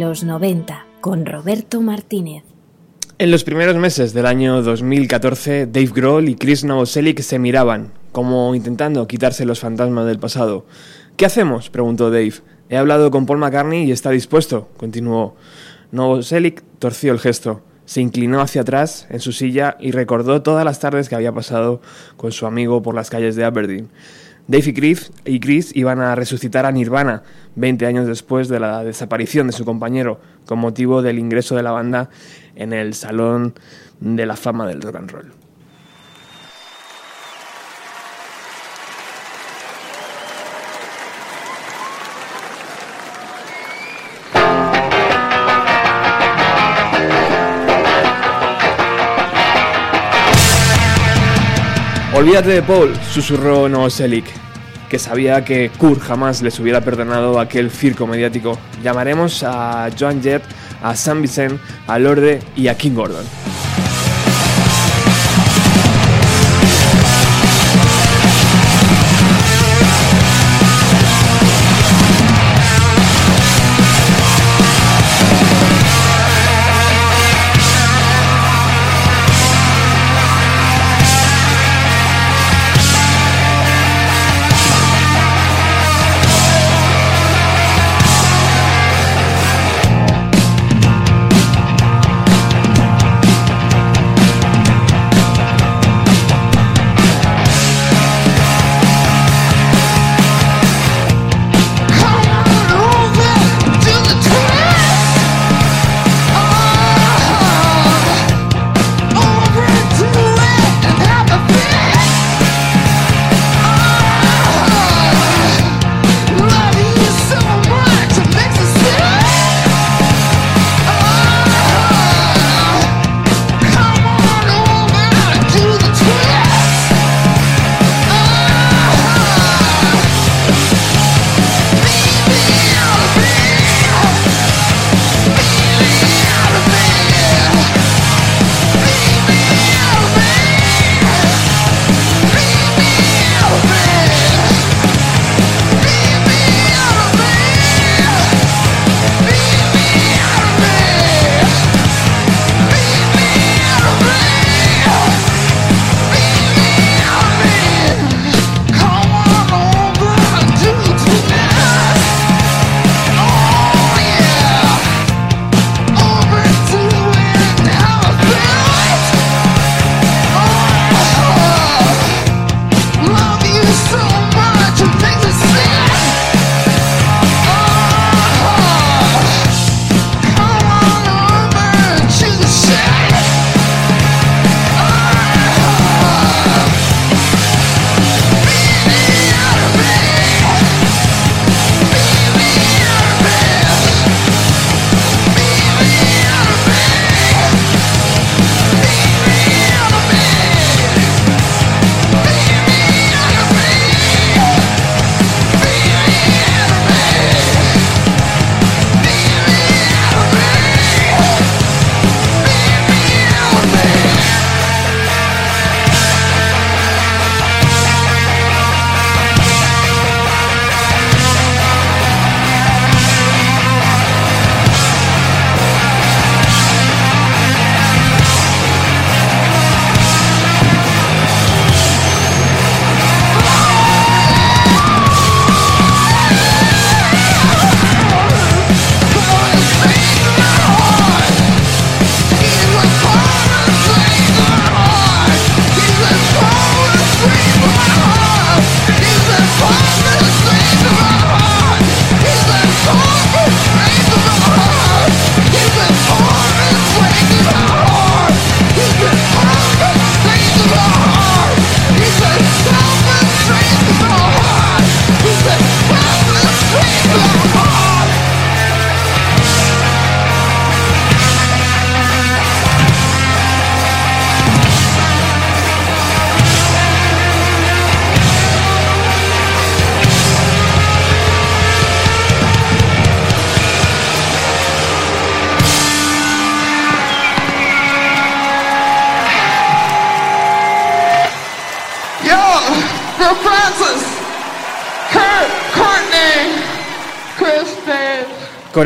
los 90 con Roberto Martínez. En los primeros meses del año 2014, Dave Grohl y Chris Novoselic se miraban, como intentando quitarse los fantasmas del pasado. ¿Qué hacemos? preguntó Dave. He hablado con Paul McCartney y está dispuesto, continuó. Novoselic torció el gesto, se inclinó hacia atrás en su silla y recordó todas las tardes que había pasado con su amigo por las calles de Aberdeen. Dave y Chris, y iban a resucitar a Nirvana 20 años después de la desaparición de su compañero, con motivo del ingreso de la banda en el Salón de la Fama del Rock and Roll. Olvídate de Paul, susurró Novoselic, que sabía que Kurt jamás les hubiera perdonado aquel circo mediático. Llamaremos a Joan Jett, a Sam Vicent, a Lorde y a King Gordon.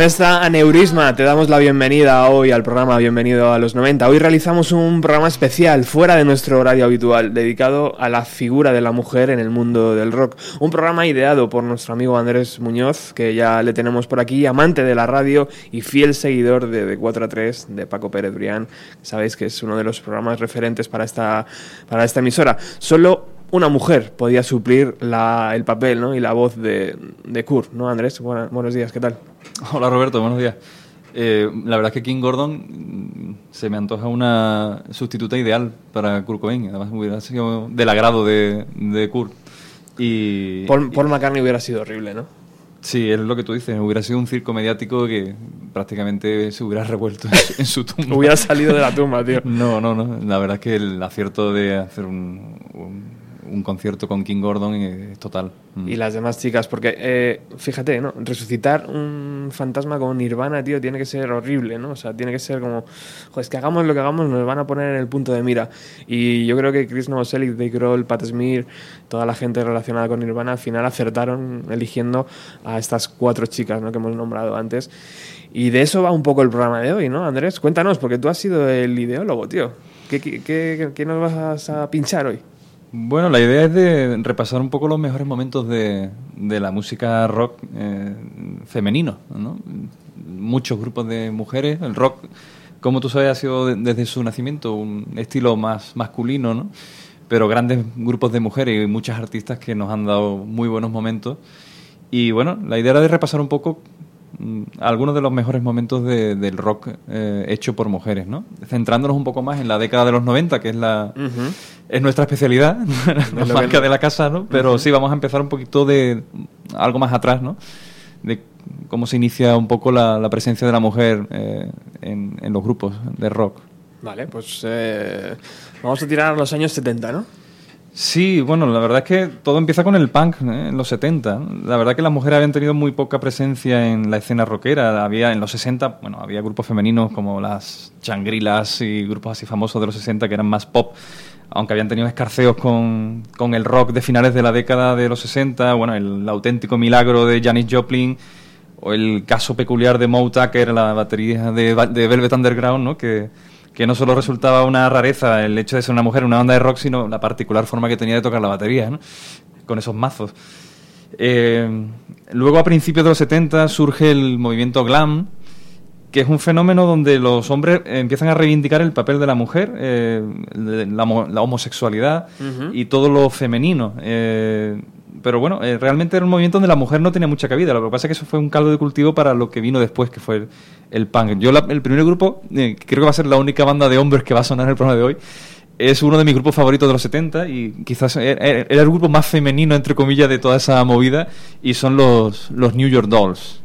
Esta aneurisma te damos la bienvenida hoy al programa Bienvenido a los 90. Hoy realizamos un programa especial fuera de nuestro horario habitual, dedicado a la figura de la mujer en el mundo del rock. Un programa ideado por nuestro amigo Andrés Muñoz, que ya le tenemos por aquí, amante de la radio y fiel seguidor de, de 4 a 3 de Paco Pérez Brián. Sabéis que es uno de los programas referentes para esta, para esta emisora. Solo una mujer podía suplir la- el papel ¿no? y la voz de, de Kurt, ¿no, Andrés? Buena- buenos días, ¿qué tal? Hola Roberto, buenos días. Eh, la verdad es que King Gordon mm, se me antoja una sustituta ideal para Kurt Cobain. Además hubiera sido del agrado de, de Kurt. Y Paul, Paul McCartney hubiera sido horrible, ¿no? sí, es lo que tú dices. Hubiera sido un circo mediático que prácticamente se hubiera revuelto en su, en su tumba. Hubiera salido de la tumba, tío. No, no, no. La verdad es que el acierto de hacer un, un, un concierto con King Gordon es total. Mm. Y las demás chicas, porque eh, fíjate, ¿no? Resucitar un fantasma con Nirvana, tío, tiene que ser horrible, ¿no? O sea, tiene que ser como, joder, es que hagamos lo que hagamos, nos van a poner en el punto de mira. Y yo creo que Chris Novoselic, Dave Grohl, Pat Smear, toda la gente relacionada con Nirvana, al final acertaron eligiendo a estas cuatro chicas, ¿no? Que hemos nombrado antes. Y de eso va un poco el programa de hoy, ¿no, Andrés? Cuéntanos, porque tú has sido el ideólogo, tío. ¿Qué, qué, qué- qué nos vas a pinchar hoy? Bueno, la idea es de repasar un poco los mejores momentos de, de la música rock eh, femenino, ¿no? Muchos grupos de mujeres, el rock, como tú sabes, ha sido de- desde su nacimiento un estilo más masculino, ¿no? Pero grandes grupos de mujeres y muchas artistas que nos han dado muy buenos momentos. Y bueno, la idea era de repasar un poco algunos de los mejores momentos de- del rock eh, hecho por mujeres, ¿no? Centrándonos un poco más en la década de los 90, que es la es nuestra especialidad, la marca de la casa, ¿no? Pero sí, vamos a empezar un poquito de algo más atrás, ¿no? De cómo se inicia un poco la, la presencia de la mujer eh, en, en los grupos de rock. Vale, pues eh, vamos a tirar a los años 70, ¿no? Sí, bueno, la verdad es que todo empieza con el punk ¿eh? en los 70. La verdad que las mujeres habían tenido muy poca presencia en la escena rockera. Había en los 60, bueno, había grupos femeninos como las Changrilas y grupos así famosos de los 60 que eran más pop, aunque habían tenido escarceos con, con el rock de finales de la década de los 60, bueno, el auténtico milagro de Janis Joplin o el caso peculiar de Moe Tucker, la batería de, de Velvet Underground, ¿no? Que, que no solo resultaba una rareza el hecho de ser una mujer en una banda de rock, sino la particular forma que tenía de tocar la batería, ¿no? con esos mazos. Eh, luego, a principios de los 70, surge el movimiento glam, que es un fenómeno donde los hombres empiezan a reivindicar el papel de la mujer, eh, la homosexualidad y todo lo femenino. Eh, pero bueno, eh, realmente era un movimiento donde la mujer no tenía mucha cabida. Lo que pasa es que eso fue un caldo de cultivo para lo que vino después, que fue el, el punk. Yo, la- el primer grupo, eh, creo que va a ser la única banda de hombres que va a sonar en el programa de hoy, es uno de mis grupos favoritos de los 70 y quizás era, era el grupo más femenino, entre comillas, de toda esa movida y son los, los New York Dolls.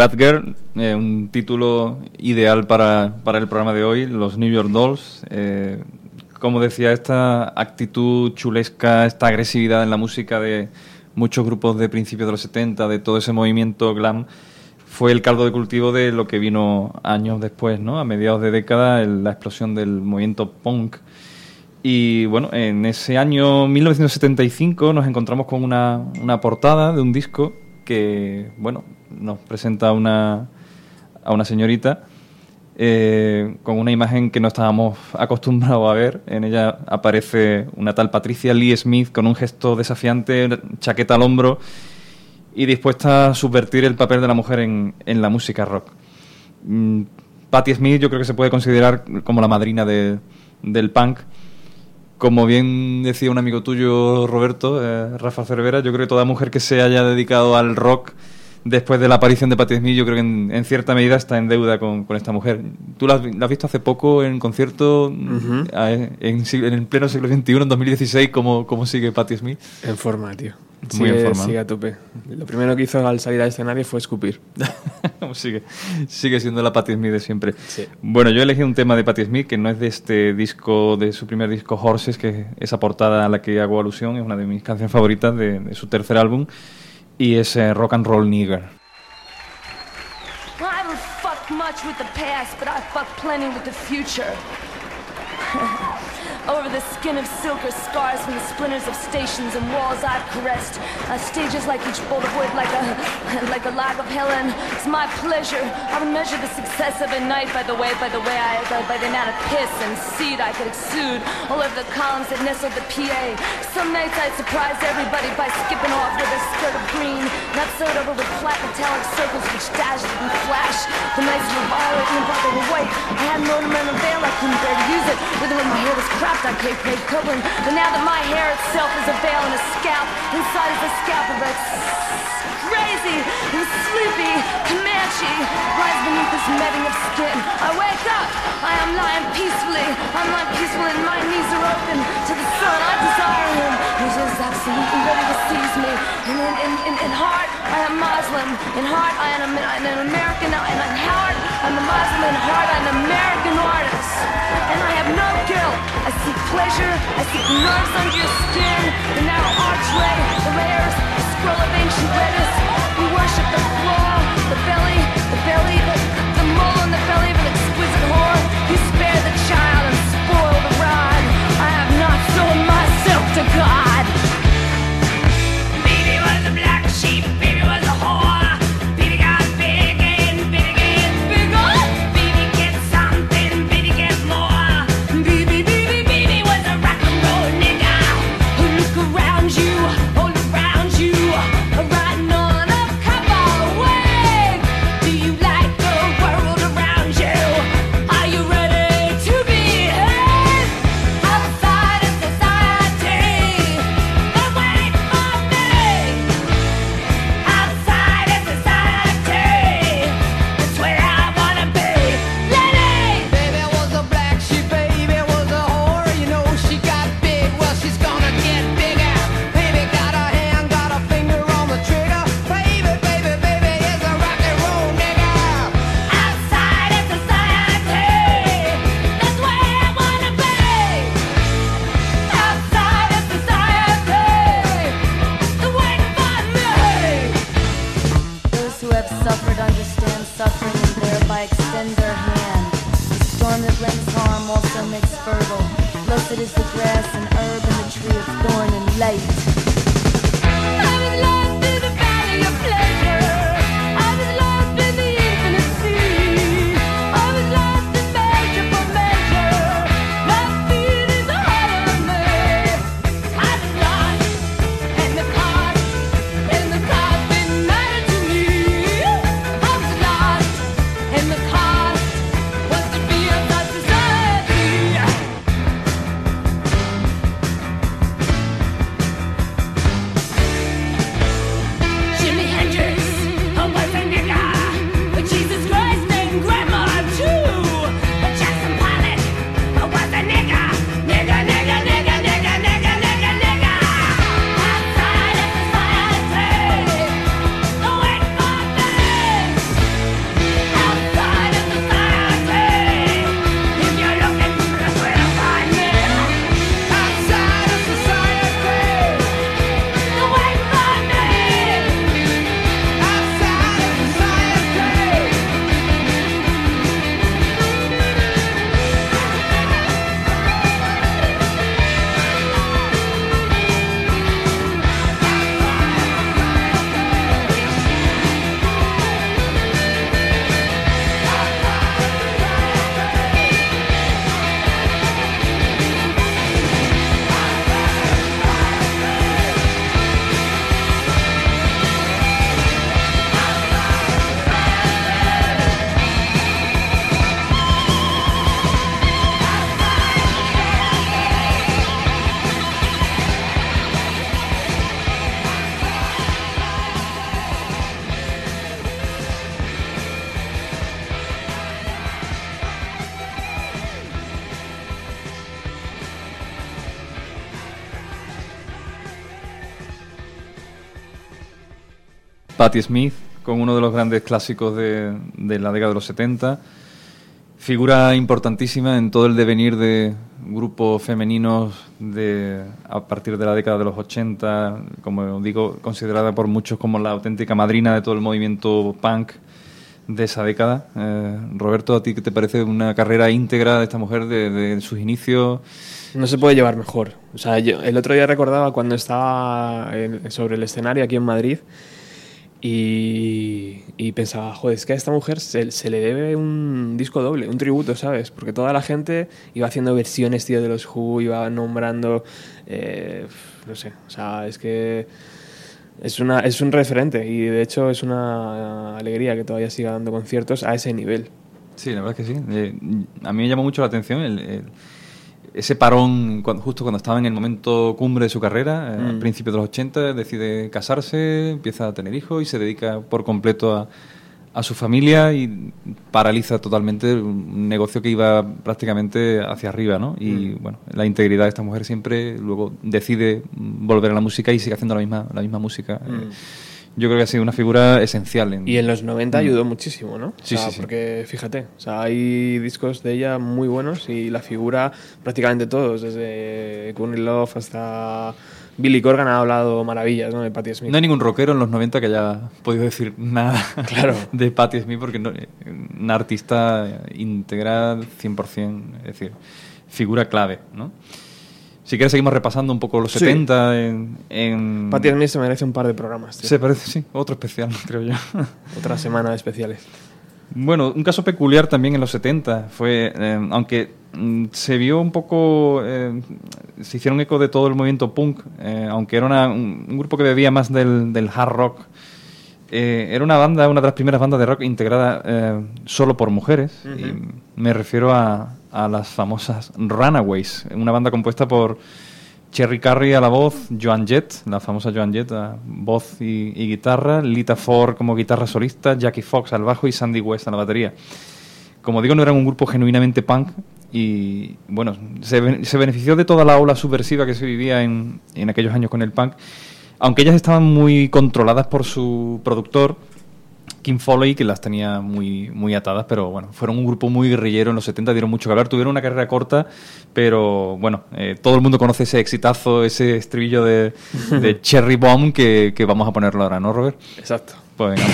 Bad Girl, eh, un título ideal para, para el programa de hoy, los New York Dolls. eh, como decía, esta actitud chulesca, esta agresividad en la música de muchos grupos de principios de los 70, de todo ese movimiento glam, fue el caldo de cultivo de lo que vino años después, ¿no? A mediados de década, la explosión del movimiento punk. Y bueno, en ese año 1975 nos encontramos con una, una portada de un disco que, bueno, nos presenta a una, a una señorita eh, con una imagen que no estábamos acostumbrados a ver. En ella aparece una tal Patricia Lee Smith con un gesto desafiante, chaqueta al hombro y dispuesta a subvertir el papel de la mujer en, en la música rock. Mm, Smith yo creo que se puede considerar como la madrina de- del punk. Como bien decía un amigo tuyo, Roberto, eh, Rafa Cervera, yo creo que toda mujer que se haya dedicado al rock después de la aparición de Patti Smith, yo creo que en, en cierta medida está en deuda con, con esta mujer. ¿Tú la has, vi- la has visto hace poco en concierto en, sig- en el pleno siglo XXI, en 2016, cómo, cómo sigue Patti Smith? En forma, tío. Muy Sigue- en forma. Sigue a tope. Lo primero que hizo al salir al escenario fue escupir. sigue, sigue siendo la Patti Smith de siempre. Bueno, yo elegido un tema de Patti Smith que no es de este disco, de su primer disco Horses, que es esa portada a la que hago alusión, es una de mis canciones favoritas de, de su tercer álbum, y es eh, Rock and Roll Nigger. Well, I haven't fucked much with the past, but I fucked plenty with the future. Over the skin of silk are scars from the splinters of stations and walls I've caressed. Uh, stages like each bolt of wood, like a like a lag of Helen. It's my pleasure. I would measure the success of a night by the way, by the way I, by, by the amount of piss and seed I could exude all over the columns that nestled the PA. Some nights I'd surprise everybody by skipping off with a skirt of green, not sewed over with flat metallic circles which dashed and flashed. The nights were violet and the they were white. I had an ornamental veil, I couldn't bear to use it. When my hair was cropped, I paid paid covering. But now that my hair itself is a veil and a scalp, inside is a scalp of a crazy and sleepy Comanche lies beneath this netting of skin. I wake up, I am lying peacefully. I'm lying peacefully and my knees are open to the sun. I desire him. He's just absolutely ready to seize me. And in, in, in, in heart, I am Muslim. In heart, I am an, an American. And in heart, I'm a Muslim. Heart, an American artist. And I have no guilt. I seek pleasure. I seek nerves under your skin. The narrow archway, the layers, the scroll of ancient lettuce. We worship the flaw, the belly, the belly, the, the mole in the belly of an exquisite whore. You spare the child and spoil the rod. I have not sold myself to God. Patti Smith, con uno de los grandes clásicos de, la década de los 70. Figura importantísima en todo el devenir de grupos femeninos de, a partir de la década de los 80, como digo, considerada por muchos como la auténtica madrina de todo el movimiento punk de esa década. Eh, Roberto, ¿a ti qué te parece una carrera íntegra de esta mujer de, de sus inicios? No se puede llevar mejor. O sea, el otro día recordaba cuando estaba sobre el escenario aquí en Madrid y, pensaba, joder, es que a esta mujer se, se le debe un disco doble, un tributo, ¿sabes? Porque toda la gente iba haciendo versiones, tío, de los Who, iba nombrando, eh, no sé, o sea, es que es, una, es un referente y de hecho es una alegría que todavía siga dando conciertos a ese nivel. Sí, la verdad que sí. Eh, a mí me llamó mucho la atención el- ese parón cuando, justo cuando estaba en el momento cumbre de su carrera, eh, Mm. a principios de los 80, decide casarse, empieza a tener hijos y se dedica por completo a, a su familia y paraliza totalmente un negocio que iba prácticamente hacia arriba, ¿no? Y Mm. bueno, la integridad de esta mujer siempre luego decide volver a la música y sigue haciendo la misma, la misma música. Eh, Mm. Yo creo que ha sido una figura esencial. En, Y en los 90 Mm. ayudó muchísimo, ¿no? O Sí, sea, sí, sí. Porque fíjate, o sea, hay discos de ella muy buenos y la figura prácticamente todos, desde Courtney Love hasta Billy Corgan ha hablado maravillas, ¿no? De Patti Smith. No hay ningún rockero en los 90 que haya podido decir nada Claro. de Patti Smith porque no, una artista integral 100%, es decir, figura clave, ¿no? Si quieres seguimos repasando un poco los Sí. 70 en... en se merece un par de programas, tío. Se parece, sí, otro especial, creo yo. Otra semana de especiales. Bueno, un caso peculiar también en los 70 fue, eh, aunque mm, se vio un poco, eh, se hicieron eco de todo el movimiento punk, eh, aunque era una- un, un grupo que bebía más del, del hard rock, eh, era una banda, una de las primeras bandas de rock integrada eh, solo por mujeres, y me refiero a, a las famosas Runaways, una banda compuesta por Cherry Carey a la voz, Joan Jett, la famosa Joan Jett a voz y, guitarra, Lita Ford como guitarra solista, Jackie Fox al bajo y Sandy West a la batería. Como digo, no eran un grupo genuinamente punk y, bueno, se, se benefició de toda la ola subversiva que se vivía en, en aquellos años con el punk, aunque ellas estaban muy controladas por su productor, Kim Foley, que las tenía muy, muy atadas, pero bueno, fueron un grupo muy guerrillero en los 70, dieron mucho que hablar, tuvieron una carrera corta, pero bueno, eh, todo el mundo conoce ese exitazo, ese estribillo de, de Cherry Bomb que, que vamos a ponerlo ahora, ¿no, Robert? Exacto. Pues venga.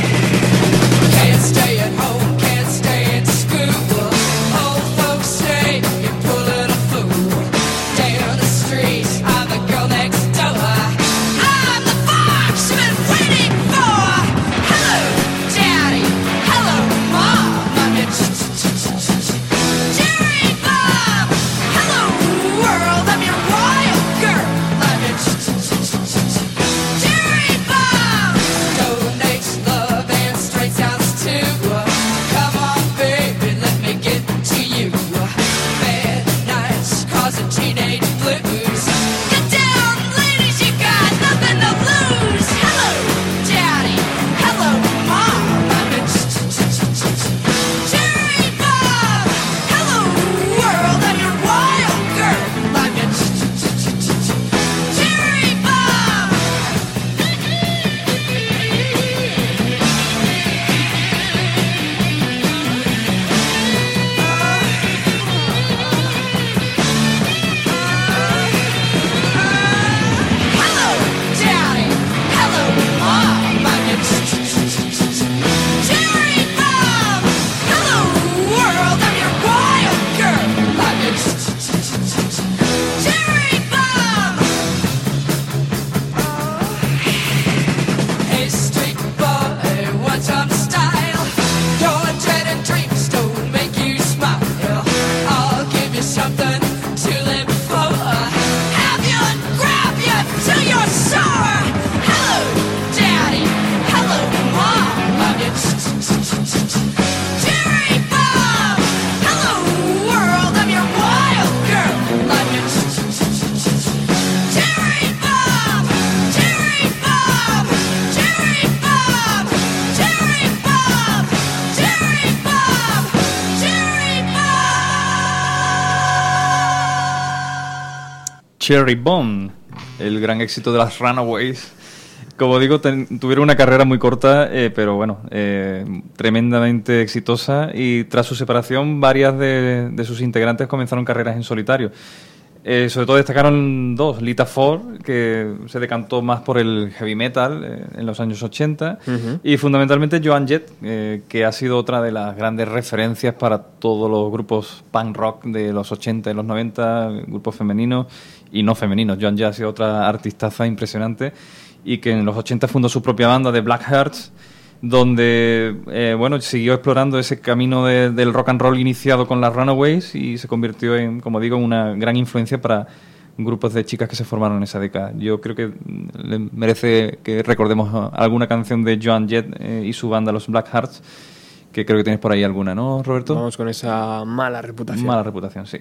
Cherry Bomb, el gran éxito de las Runaways. Como digo, ten- tuvieron una carrera muy corta, eh, pero bueno, eh, tremendamente exitosa. Y tras su separación, varias de, de sus integrantes comenzaron carreras en solitario. Eh, sobre todo destacaron dos, Lita Ford, que se decantó más por el heavy metal eh, en los años 80, Ujú. y fundamentalmente Joan Jett, eh, que ha sido otra de las grandes referencias para todos los grupos punk rock de los 80 y los 90, grupos femeninos y no femeninos. Joan Jett ha sido otra artistaza impresionante y que en los 80 fundó su propia banda de Black Hearts, donde eh, bueno siguió explorando ese camino de- del rock and roll iniciado con las Runaways y se convirtió en, como digo, una gran influencia para grupos de chicas que se formaron en esa década. Yo creo que merece que recordemos alguna canción de Joan Jett eh, y su banda Los Black Hearts, que creo que tienes por ahí alguna, ¿no, Roberto? Vamos con esa mala reputación. Mala reputación, sí.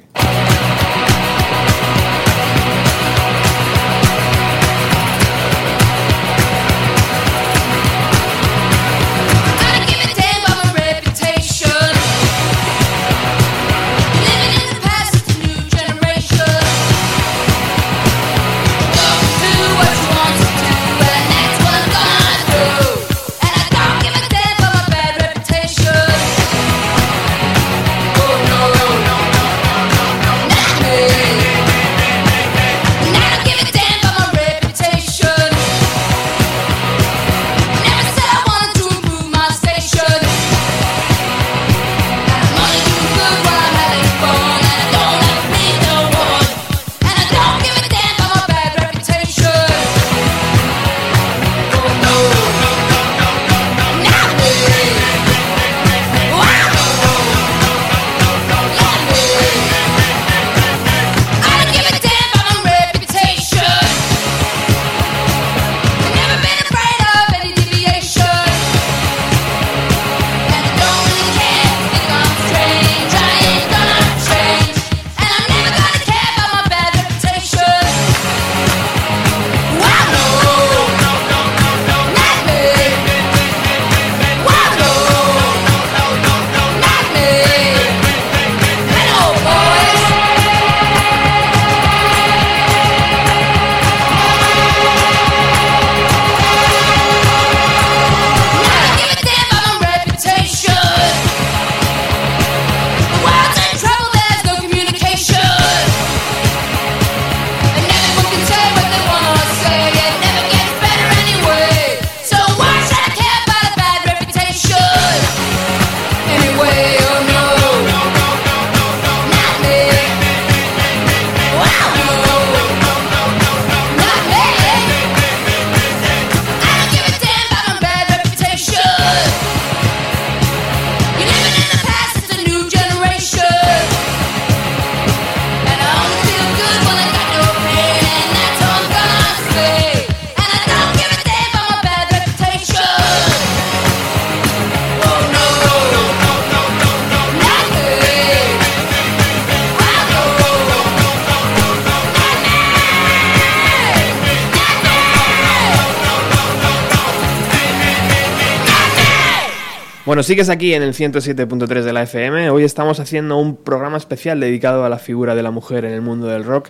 Sigues aquí en el 107.3 de la FM. Hoy estamos haciendo un programa especial dedicado a la figura de la mujer en el mundo del rock.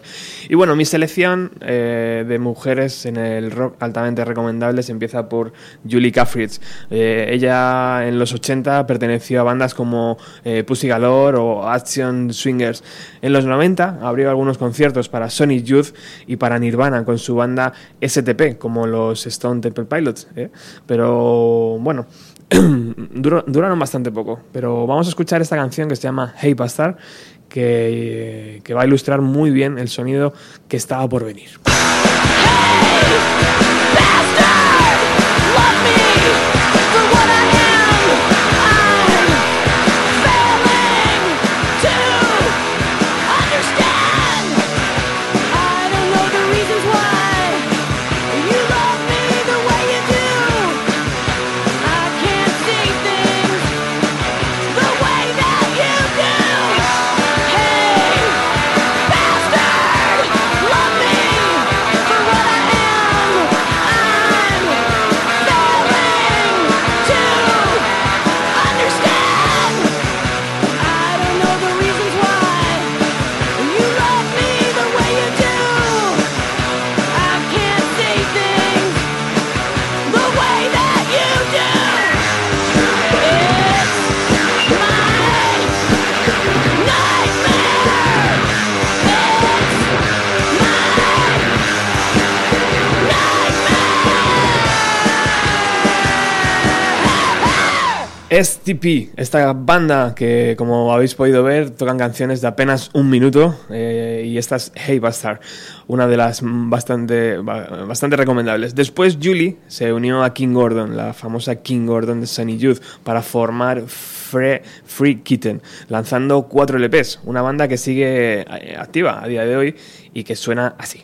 Y bueno, mi selección eh, de mujeres en el rock altamente recomendables empieza por Julie Caffritz. Eh, ella en los 80 perteneció a bandas como eh, Pussy Galore o Action Swingers. En los 90 abrió algunos conciertos para Sonic Youth y para Nirvana con su banda STP, como los Stone Temple Pilots. Pero bueno, duraron bastante poco, pero vamos a escuchar esta canción que se llama Hey Bastard, que, va a ilustrar muy bien el sonido que estaba por venir. STP, esta banda que como habéis podido ver tocan canciones de apenas un minuto eh, y esta es Hey Bastard, una de las bastante, ba- bastante recomendables. Después Julie se unió a King Gordon, la famosa King Gordon de Sunny Youth, para formar Fre- Free Kitten, lanzando cuatro LPs, una banda que sigue eh, activa a día de hoy y que suena así.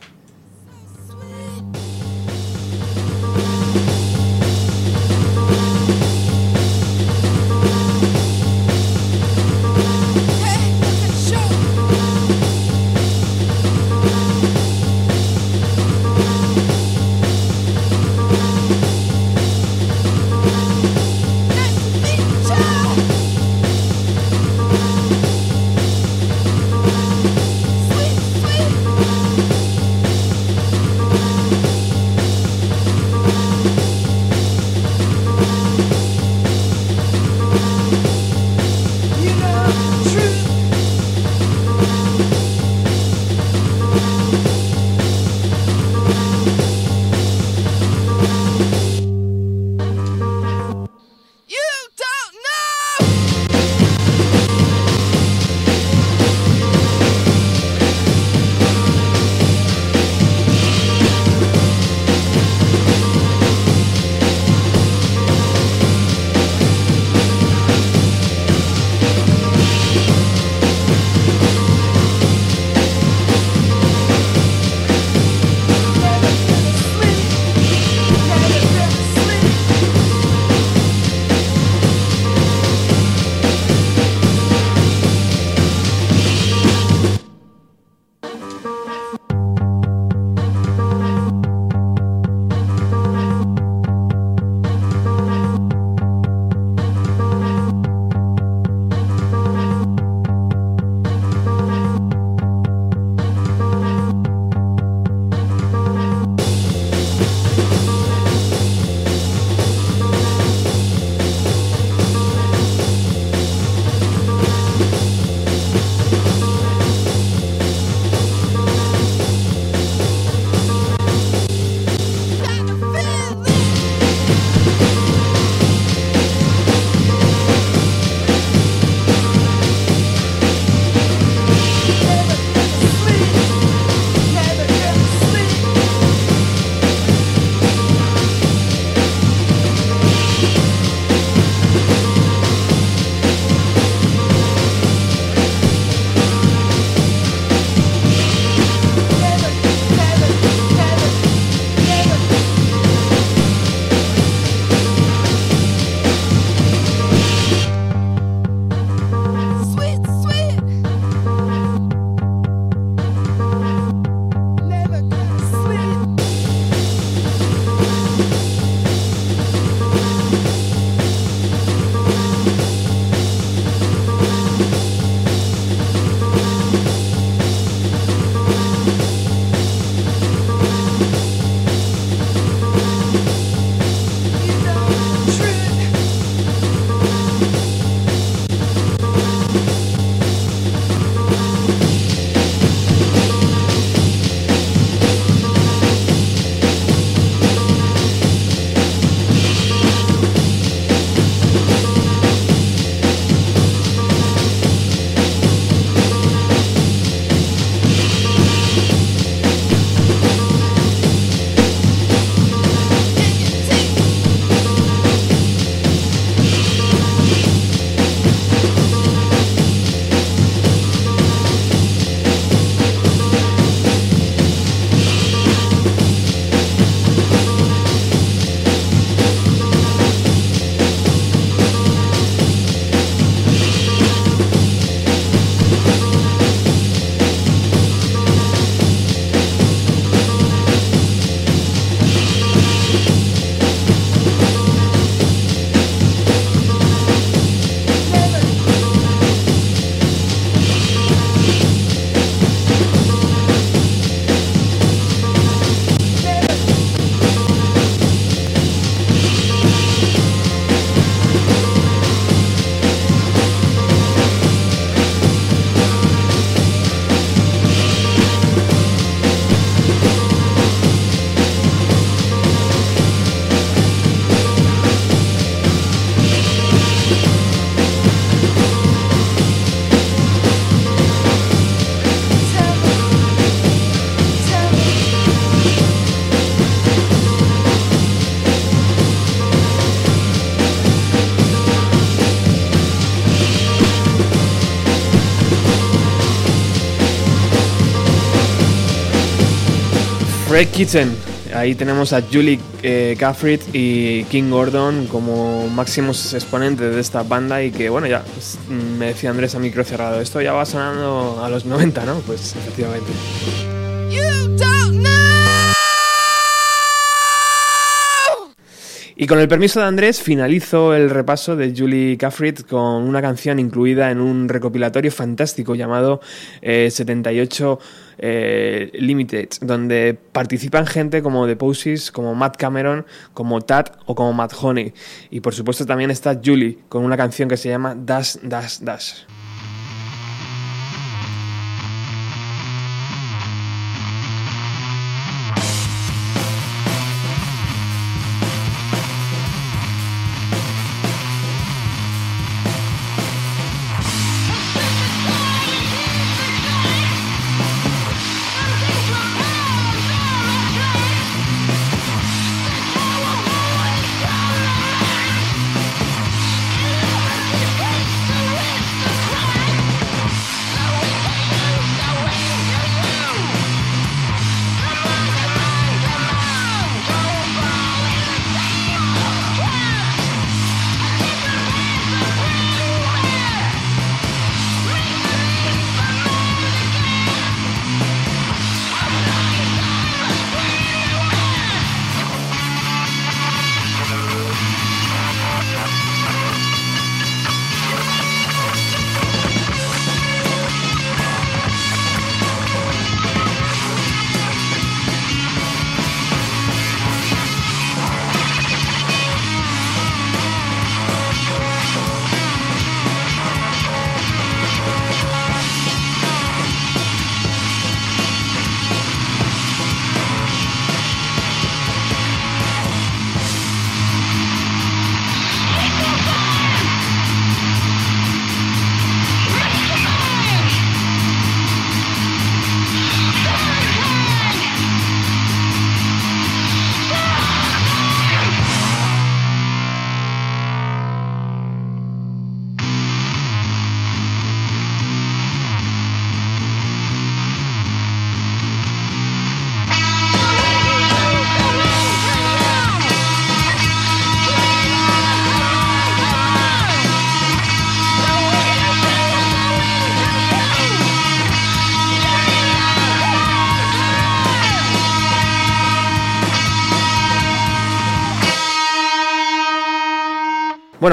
Kitchen. Ahí tenemos a Julie eh, Caffrey y King Gordon como máximos exponentes de esta banda y que, bueno, ya pues, me decía Andrés a micro cerrado, esto ya va sonando a los 90, ¿no? Pues efectivamente. Y con el permiso de Andrés, finalizo el repaso de Julie Caffrey con una canción incluida en un recopilatorio fantástico llamado eh, 78 eh, Limited, donde participan gente como The Posies, como Matt Cameron, como Tad o como Matt Honey. Y por supuesto también está Julie con una canción que se llama Dash, Dash, Dash.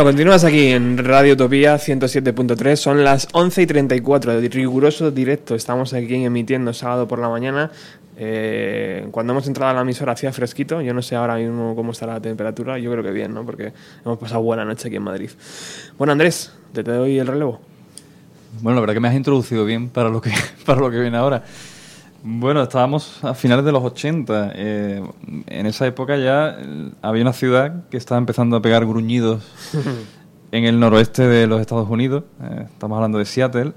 Continúas aquí en Radio Utopía 107.3. Son las 11 y 34 de riguroso directo. Estamos aquí emitiendo sábado por la mañana. Eh, cuando hemos entrado a la emisora hacía fresquito. Yo no sé ahora mismo cómo estará la temperatura. Yo creo que bien, ¿no? Porque hemos pasado buena noche aquí en Madrid. Bueno, Andrés, te, te doy el relevo. Bueno, la verdad que me has introducido bien para lo que, para lo que viene ahora. Bueno, estábamos a finales de los 80. eh, en esa época ya eh, había una ciudad que estaba empezando a pegar gruñidos en el noroeste de los Estados Unidos. eh, estamos hablando de Seattle.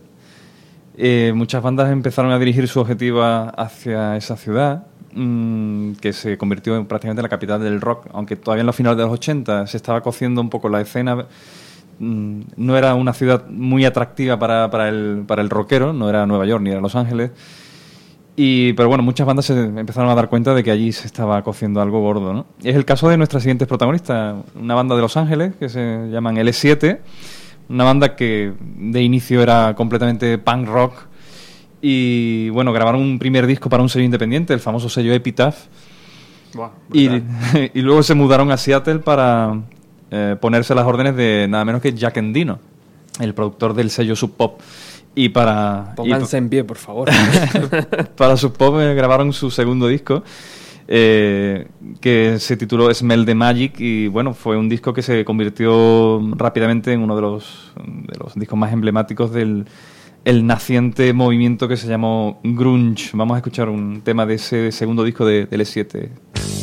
Eh, muchas bandas empezaron a dirigir su objetivo a- hacia esa ciudad, mm, que se convirtió en prácticamente la capital del rock, aunque todavía en los finales de los 80 se estaba cociendo un poco la escena. Mm, No era una ciudad muy atractiva para, para el, para el rockero, no era Nueva York ni era Los Ángeles. Y, pero bueno, muchas bandas se empezaron a dar cuenta de que allí se estaba cociendo algo gordo, ¿no? Es el caso de nuestras siguientes protagonistas, una banda de Los Ángeles que se llaman L7, una banda que de inicio era completamente punk rock y bueno, grabaron un primer disco para un sello independiente, el famoso sello Epitaph, y, y luego se mudaron a Seattle para eh, ponerse las órdenes de nada menos que Jack Endino, el productor del sello Sub Pop. Y para. y Pónganse en pie, por favor. para Sub Pop eh, grabaron su segundo disco. eh, que se tituló Smell the Magic y bueno, fue un disco que se convirtió rápidamente en uno de los, de los discos más emblemáticos del el naciente movimiento que se llamó Grunge. Vamos a escuchar un tema de ese segundo disco de, de L7.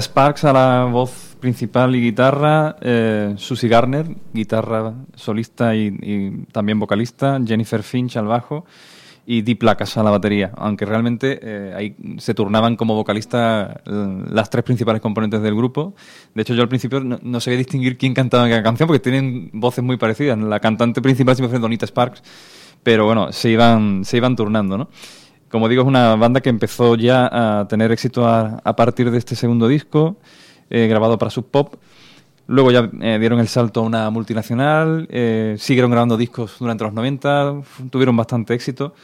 Sparks a la voz principal y guitarra, eh, Susie Garner, guitarra solista y, también vocalista, Jennifer Finch al bajo y Deep Placas a la batería, aunque realmente eh, ahí se turnaban como vocalista eh, las tres principales componentes del grupo. De hecho, yo al principio no, sabía distinguir quién cantaba en canción porque tienen voces muy parecidas. La cantante principal siempre fue Donita Sparks, pero bueno, se iban, se iban turnando, ¿no? Como digo, es una banda que empezó ya a tener éxito a, partir de este segundo disco, eh, grabado para Sub Pop. Luego ya eh, dieron el salto a una multinacional, eh, siguieron grabando discos durante los 90, f- tuvieron bastante éxito.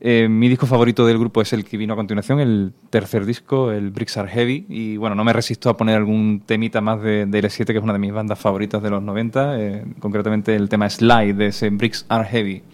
Mi disco favorito del grupo es el que vino a continuación, el tercer disco, el Bricks Are Heavy. Y bueno, no me resisto a poner algún temita más de, de L7, que es una de mis bandas favoritas de los 90, eh, concretamente el tema Slide de ese Bricks Are Heavy.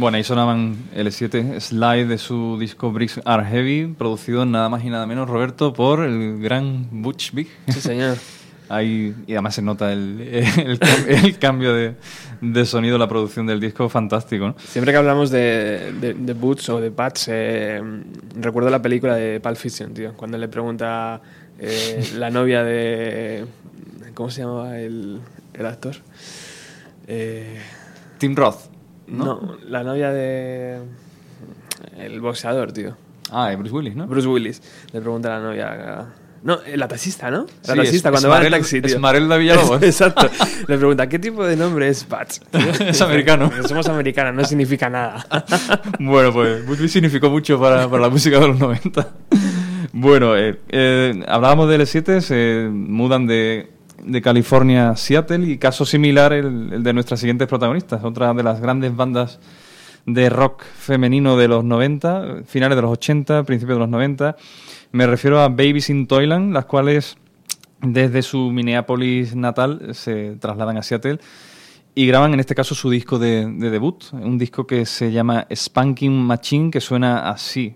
Bueno, ahí sonaban L7 Slide de su disco Bricks Are Heavy, producido nada más y nada menos, Roberto, por el gran Butch Vig. Sí, señor. Ahí, y además se nota el, el cam- el cambio de, de sonido, la producción del disco, fantástico, ¿no? Siempre que hablamos de, de, de Boots o de Bats, eh, recuerdo la película de Pulp Fiction, tío, cuando le pregunta eh, la novia de... ¿Cómo se llamaba el, el actor? Eh, Tim Roth, ¿no? ¿no? la novia de... El boxeador, tío. Ah, de Bruce Willis, ¿no? Bruce Willis. Le pregunta a la novia No, la taxista, ¿no? La Sí, taxista es- cuando va en el Esmarel- taxi, tío. Esmarelda Villalobos. Exacto. Le pregunta, ¿qué tipo de nombre es Bats? Es americano. Somos americanos, no significa nada. Bueno, pues Buckley significó mucho para, para la música de los 90. Bueno, eh, eh, hablábamos de L7, se mudan de, de California Seattle y caso similar el, de nuestras siguientes protagonistas, otra de las grandes bandas de rock femenino de los 90, finales de los 80, principios de los 90. Me refiero a Babies in Toyland, las cuales desde su Minneapolis natal se trasladan a Seattle y graban en este caso su disco de debut, un disco que se llama Spanking Machine, que suena así.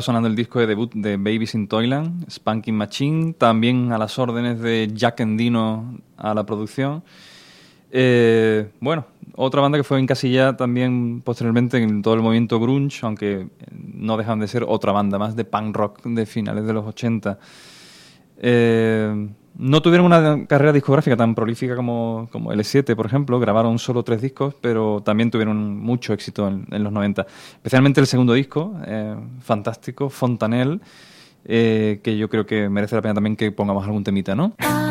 Sonando el disco de debut de Babies in Toyland, Spanking Machine, también a las órdenes de Jack Endino a la producción. Eh, bueno, otra banda que fue encasillada también posteriormente en todo el movimiento grunge, aunque no dejan de ser otra banda más de punk rock de finales de los 80. Eh, no tuvieron una carrera discográfica tan prolífica como, como L7, por ejemplo. Grabaron solo tres discos, pero también tuvieron mucho éxito en, en los 90. Especialmente el segundo disco, eh, fantástico, Fontanel, eh, que yo creo que merece la pena también que pongamos algún temita, ¿no? Ah,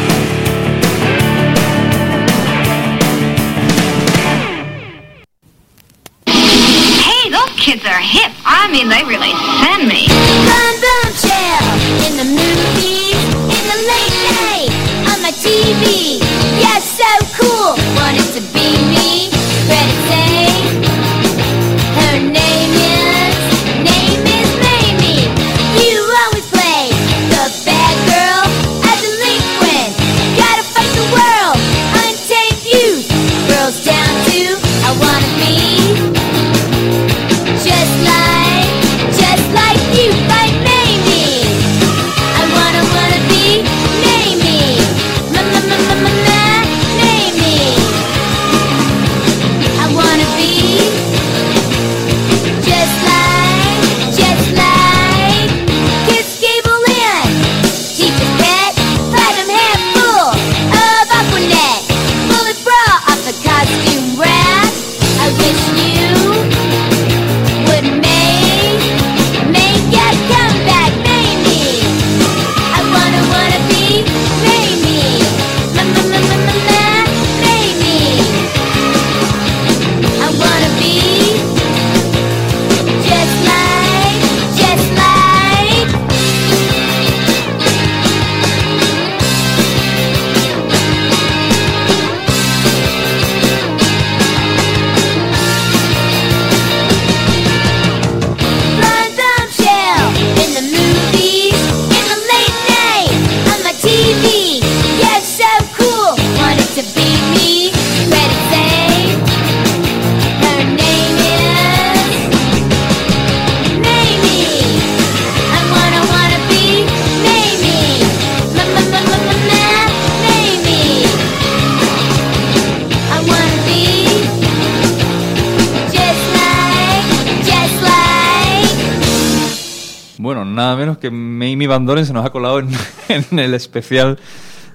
Van Doren se nos ha colado en, el especial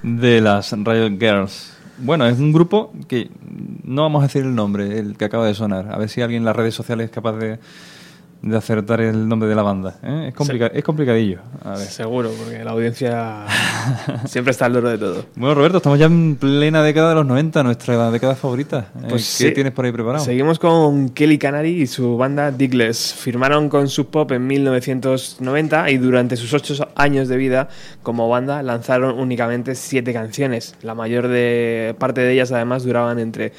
de las Riot Girls. Bueno, es un grupo que no vamos a decir el nombre, el que acaba de sonar. A ver si alguien en las redes sociales es capaz de de acertar el nombre de la banda. ¿eh? Es, complica- es complicadillo. A ver. Seguro, porque la audiencia siempre está al loro de todo. Bueno, Roberto, estamos ya en plena década de los 90, nuestra década favorita. Eh, Pues ¿Qué sí. tienes por ahí preparado? Seguimos con Kelly Canary y su banda Digless. Firmaron con Sub Pop en 1990 y durante sus ocho años de vida como banda lanzaron únicamente siete canciones. La mayor de parte de ellas además duraban entre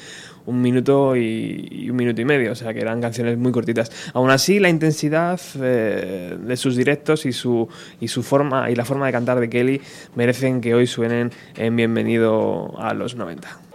un minuto y, un minuto y medio, o sea que eran canciones muy cortitas. Aún así, la intensidad eh, de sus directos y su, y su forma y la forma de cantar de Kelly merecen que hoy suenen en Bienvenido a los 90.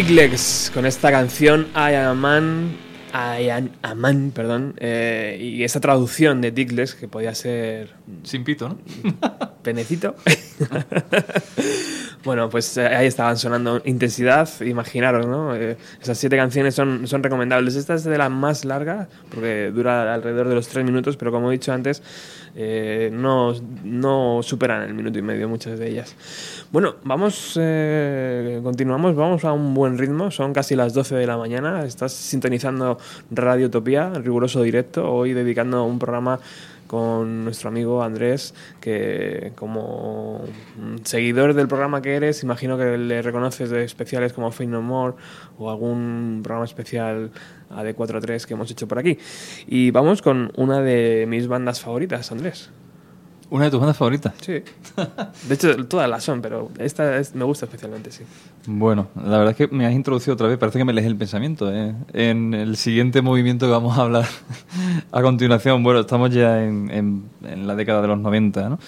Diglex con esta canción I am a man, I am a man, perdón, eh, y esa traducción de Diglex que podía ser Sin pito, ¿no? penecito. pues eh, ahí estaban sonando intensidad, imaginaros, ¿no? Eh, esas siete canciones son, son recomendables. Esta es de las más largas, porque dura alrededor de los tres minutos, pero como he dicho antes, eh, no, no superan el minuto y medio muchas de ellas. Bueno, vamos, continuamos, vamos a un buen ritmo, son casi las 12 de la mañana, estás sintonizando Radio Utopía, riguroso directo, hoy dedicando un programa con nuestro amigo Andrés, que como seguidor del programa que eres, imagino que le reconoces de especiales como Fade No More o algún programa especial AD43 que hemos hecho por aquí. Y vamos con una de mis bandas favoritas, Andrés. ¿Una de tus bandas favoritas? Sí. De hecho, todas las son, pero esta es- me gusta especialmente, sí. Bueno, la verdad es que me has introducido otra vez, parece que me lees el pensamiento. ¿eh? En el siguiente movimiento que vamos a hablar a continuación, bueno, estamos ya en, en- en la década de los 90, ¿no?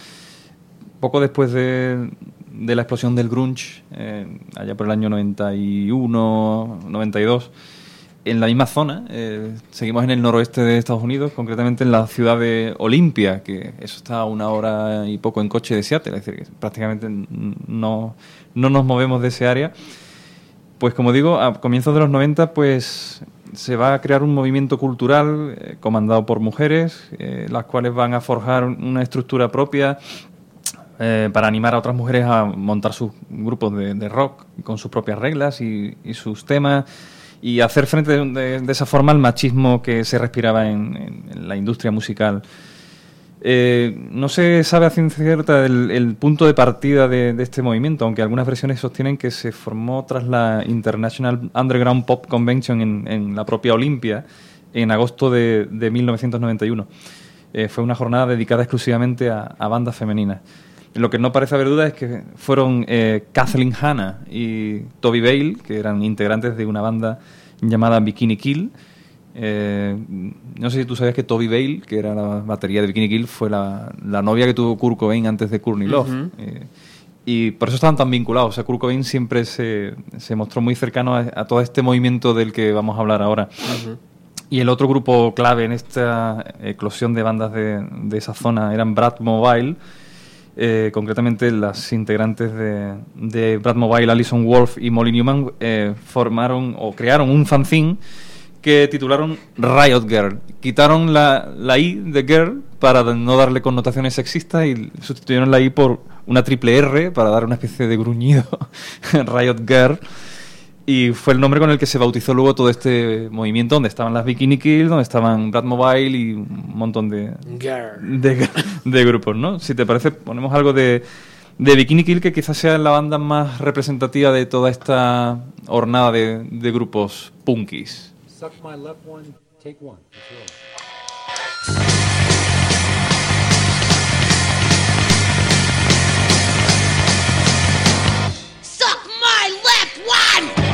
Poco después de, de la explosión del grunge, eh, allá por el año 91, 92, en la misma zona, eh, seguimos en el noroeste de Estados Unidos, concretamente en la ciudad de Olimpia, que eso está a una hora y poco en coche de Seattle, es decir, que prácticamente no, no nos movemos de ese área. Pues como digo, a comienzos de los 90 pues se va a crear un movimiento cultural eh, comandado por mujeres, eh, las cuales van a forjar una estructura propia para animar a otras mujeres a montar sus grupos de, de rock con sus propias reglas y, y sus temas y hacer frente de, de- de esa forma al machismo que se respiraba en, en- la industria musical. Eh, no se sabe a ciencia cierta el, punto de partida de, este movimiento, aunque algunas versiones sostienen que se formó tras la International Underground Pop Convention en, en la propia Olimpia en agosto de, de 1991. Eh, fue una jornada dedicada exclusivamente a bandas femeninas. Lo que no parece haber duda es que fueron eh, Kathleen Hanna y Toby Bale, que eran integrantes de una banda llamada Bikini Kill, eh, no sé si tú sabías que Toby Bale, que era la batería de Bikini Kill, fue la, la novia que tuvo Kurt Cobain antes de Courtney Love. Eh, y por eso estaban tan vinculados. O sea, Kurt Cobain siempre se, se mostró muy cercano a, a todo este movimiento del que vamos a hablar ahora. Y el otro grupo clave en esta eclosión de bandas de, de esa zona eran Brad Mobile, eh, concretamente las integrantes de, de Brad Mobile, Alison Wolf y Molly Newman, eh, formaron o crearon un fanzine que titularon Riot Girl. Quitaron la, la I de girl para no darle connotaciones sexistas y sustituyeron la I por una triple R para dar una especie de gruñido. Riot Girl. Y fue el nombre con el que se bautizó luego todo este movimiento, donde estaban las Bikini Kill, donde estaban Brad Mobile y un montón de, Girl. de, de grupos, ¿no? Si te parece, ponemos algo de, de Bikini Kill, que quizás sea la banda más representativa de toda esta hornada de, de grupos punkis. Suck my left one, take one. Suck my left one!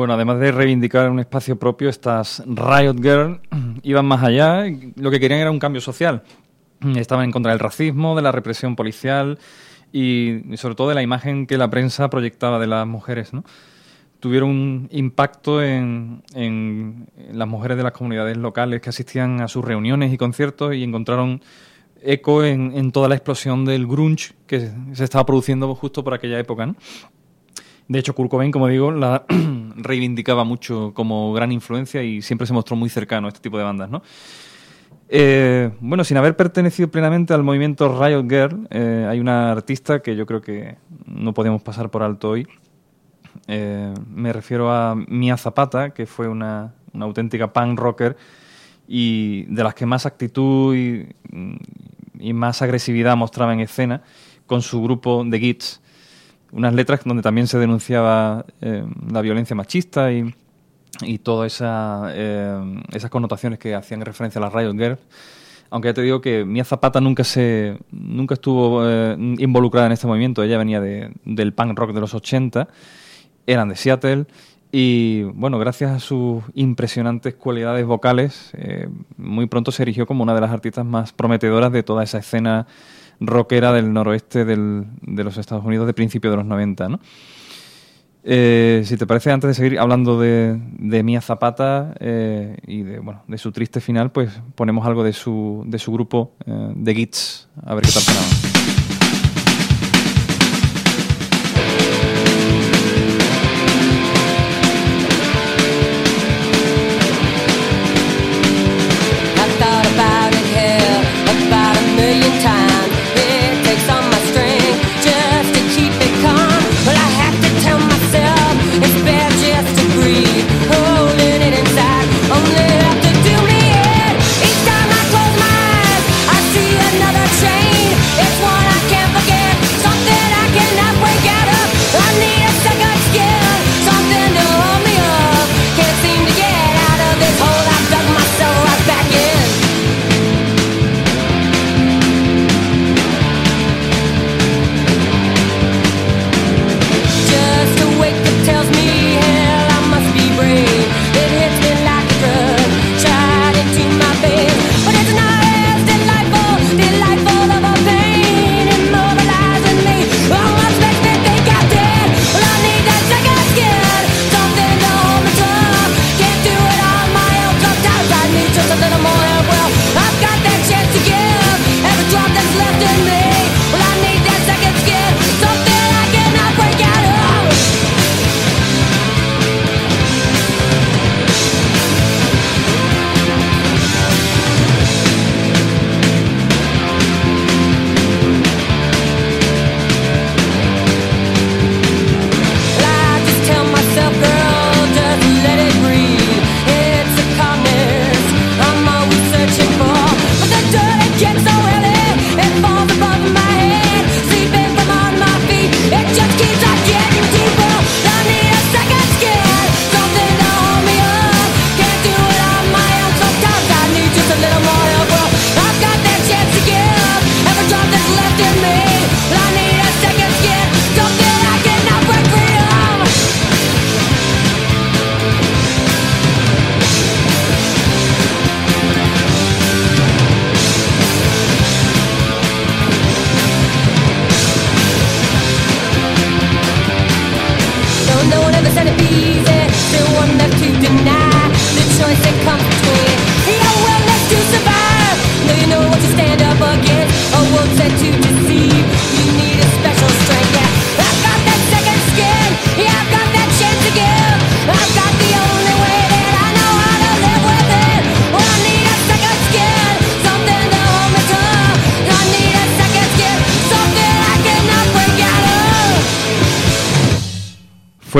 Bueno, además de reivindicar un espacio propio, estas Riot Girl iban más allá. Lo que querían era un cambio social. Estaban en contra del racismo, de la represión policial y, sobre todo de la imagen que la prensa proyectaba de las mujeres, ¿no? tuvieron un impacto en, en las mujeres de las comunidades locales que asistían a sus reuniones y conciertos y encontraron eco en, en toda la explosión del grunge que se estaba produciendo justo por aquella época. De hecho, Kurt Cobain, como digo, la reivindicaba mucho como gran influencia y siempre se mostró muy cercano a este tipo de bandas, ¿no? Eh, bueno, sin haber pertenecido plenamente al movimiento Riot Girl, eh, hay una artista que yo creo que no podemos pasar por alto hoy. Eh, me refiero a Mia Zapata, que fue una, auténtica punk rocker y de las que más actitud y, y más agresividad mostraba en escena con su grupo The Gits. Unas letras donde también se denunciaba eh, la violencia machista y, y todas eh, esas connotaciones que hacían referencia a las Riot Girls. Aunque ya te digo que Mia Zapata nunca se nunca estuvo eh, involucrada en este movimiento. Ella venía de, del punk rock de los 80, eran de Seattle y bueno, gracias a sus impresionantes cualidades vocales, muy pronto se erigió como una de las artistas más prometedoras de toda esa escena rockera del noroeste del- de los Estados Unidos de principio de los 90, ¿no? Eh, si te parece, antes de seguir hablando de, de Mia Zapata eh, y de, bueno, de su triste final, pues ponemos algo de su, de su grupo, eh, The Gits, a ver qué tal.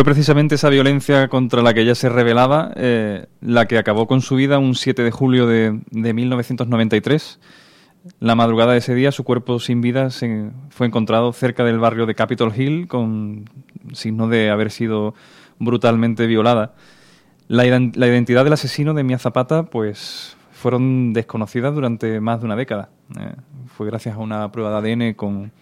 Fue precisamente esa violencia contra la que ella se rebelaba eh, la que acabó con su vida un 7 de julio de, de 1993. La madrugada de ese día, su cuerpo sin vida se fue encontrado cerca del barrio de Capitol Hill con signo de haber sido brutalmente violada. La identidad del asesino de Mia Zapata, pues, fueron desconocidas durante más de una década. Eh, fue gracias a una prueba de ADN con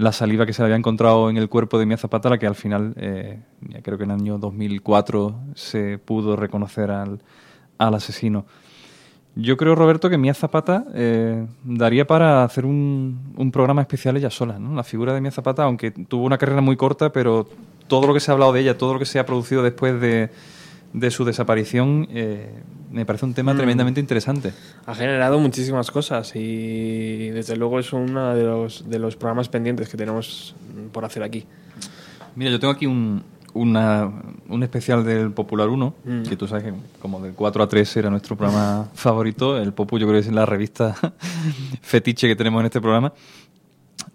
la saliva que se había encontrado en el cuerpo de Mia Zapata, la que al final, eh, creo que en el año 2004 se pudo reconocer al, al asesino. Yo creo, Roberto, que Mía Zapata eh, daría para hacer un, un programa especial ella sola, ¿no? La figura de Mía Zapata, aunque tuvo una carrera muy corta, pero todo lo que se ha hablado de ella, todo lo que se ha producido después de, de su desaparición, eh, me parece un tema Mm. tremendamente interesante. Ha generado muchísimas cosas y desde luego es uno de los, de los programas pendientes que tenemos por hacer aquí. Mira, yo tengo aquí un, una- un especial del Popular 1, Mm. que tú sabes que como del 4 a 3 era nuestro programa favorito. El Popu yo creo que es la revista fetiche que tenemos en este programa.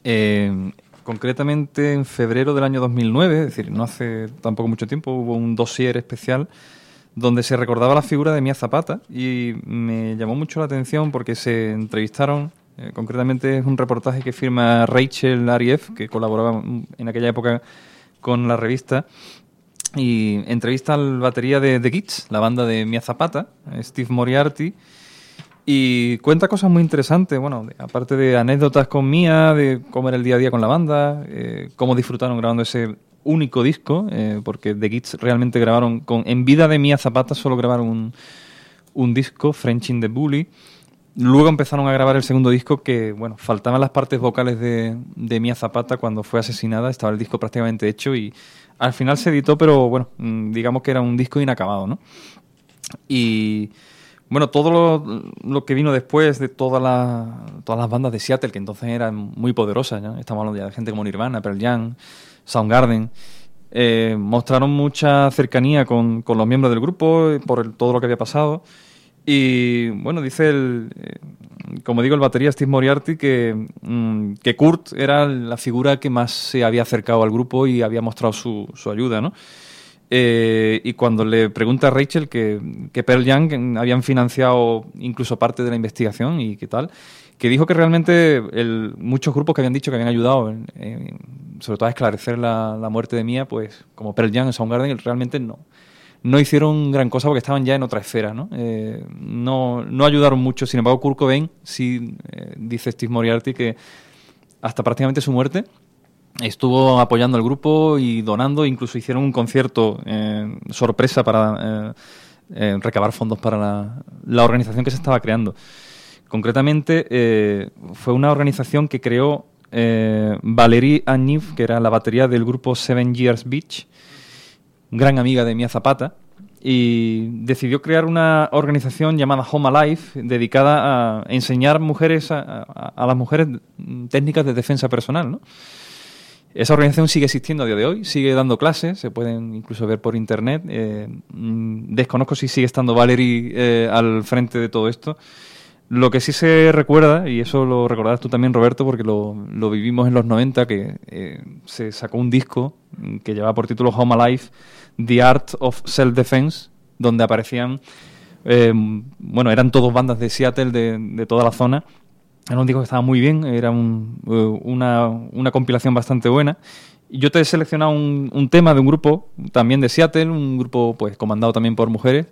Eh, concretamente en febrero del año 2009, es decir, no hace tampoco mucho tiempo, hubo un dossier especial donde se recordaba la figura de Mía Zapata y me llamó mucho la atención porque se entrevistaron, eh, concretamente es un reportaje que firma Rachel Arieff, que colaboraba en aquella época con la revista, y entrevista al batería de The Kids, la banda de Mia Zapata, eh, Steve Moriarty, y cuenta cosas muy interesantes, bueno, aparte de anécdotas con Mia, de cómo era el día a día con la banda, eh, cómo disfrutaron grabando ese único disco, eh, porque The Kids realmente grabaron, con en vida de Mia Zapata solo grabaron un, un disco, French in the Bully. Luego empezaron a grabar el segundo disco que, bueno, faltaban las partes vocales de, de Mia Zapata cuando fue asesinada, estaba el disco prácticamente hecho y al final se editó, pero bueno, mm, digamos que era un disco inacabado, ¿no? Y bueno, todo lo, que vino después de toda la- todas las bandas de Seattle, que entonces eran muy poderosas, estamos hablando ya de gente como Nirvana, Pearl Jam, Soundgarden, eh, mostraron mucha cercanía con, con los miembros del grupo eh, por el- todo lo que había pasado. Y bueno, dice el, eh, como digo, el batería Steve Moriarty que, mm, que Kurt era la figura que más se había acercado al grupo y había mostrado su, su ayuda, ¿no? Eh, y cuando le pregunta a Rachel que, que Pearl que habían financiado incluso parte de la investigación y qué tal, que dijo que realmente el- muchos grupos que habían dicho que habían ayudado, en- en- sobre todo a esclarecer la, muerte de Mia, pues como Pearl Jam, Soundgarden, realmente no, no hicieron gran cosa porque estaban ya en otra esfera, ¿no? Eh, no, no ayudaron mucho. Sin embargo, Kurt Cobain sí eh, dice Steve Moriarty que hasta prácticamente su muerte estuvo apoyando al grupo y donando, incluso hicieron un concierto eh, sorpresa para eh, eh, recabar fondos para la, organización que se estaba creando. Concretamente, eh, fue una organización que creó Valerie Agniv, que era la batería del grupo Seven Years Beach, gran amiga de Mia Zapata, y decidió crear una organización llamada Home Alive, dedicada a enseñar mujeres a, a- las mujeres técnicas de defensa personal, ¿no? Esa organización sigue existiendo a día de hoy, sigue dando clases, se pueden incluso ver por internet. eh, mm, desconozco si sigue estando Valerie eh, al frente de todo esto. Lo que sí se recuerda, y eso lo recordarás tú también, Roberto, porque lo, lo vivimos en los 90, que eh, se sacó un disco que llevaba por título Home Alive, The Art of Self-Defense, donde aparecían, bueno, eran todos bandas de Seattle, de, de toda la zona. Era un disco que estaba muy bien, era un- eh, una, una compilación bastante buena. Yo te he seleccionado un, un tema de un grupo, también de Seattle, un grupo pues comandado también por mujeres,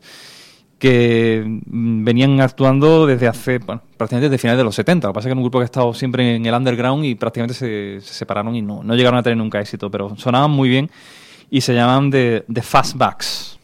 que venían actuando desde hace, bueno, prácticamente desde finales de los 70. Lo que pasa es que era un grupo que ha estado siempre en el underground y prácticamente se, se separaron y no, no llegaron a tener nunca éxito, pero sonaban muy bien y se llamaban The, The Fastbacks.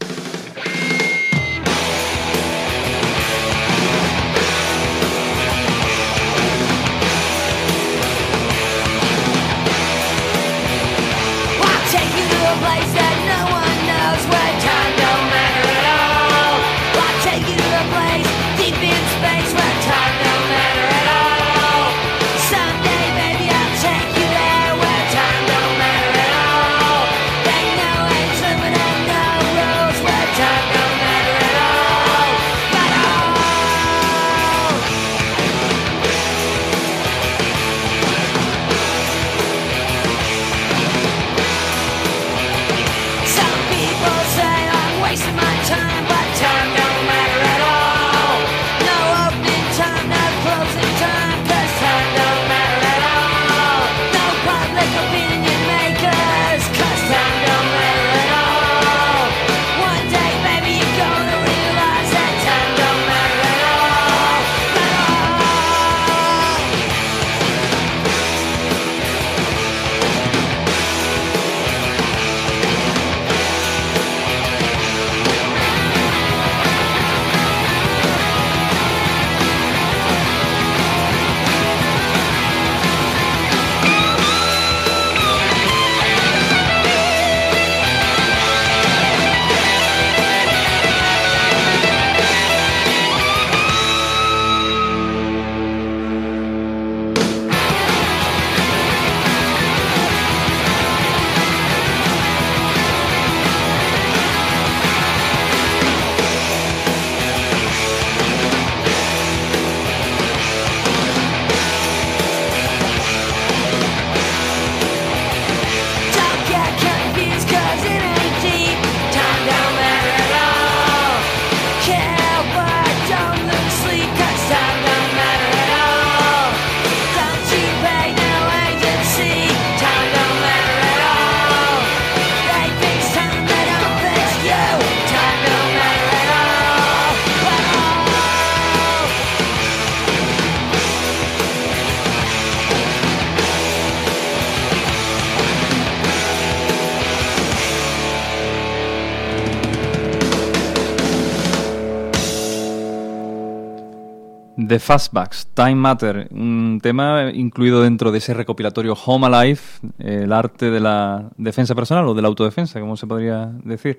The Fastbacks, Time Matter, un tema incluido dentro de ese recopilatorio Home Alive, el arte de la defensa personal o de la autodefensa, como se podría decir.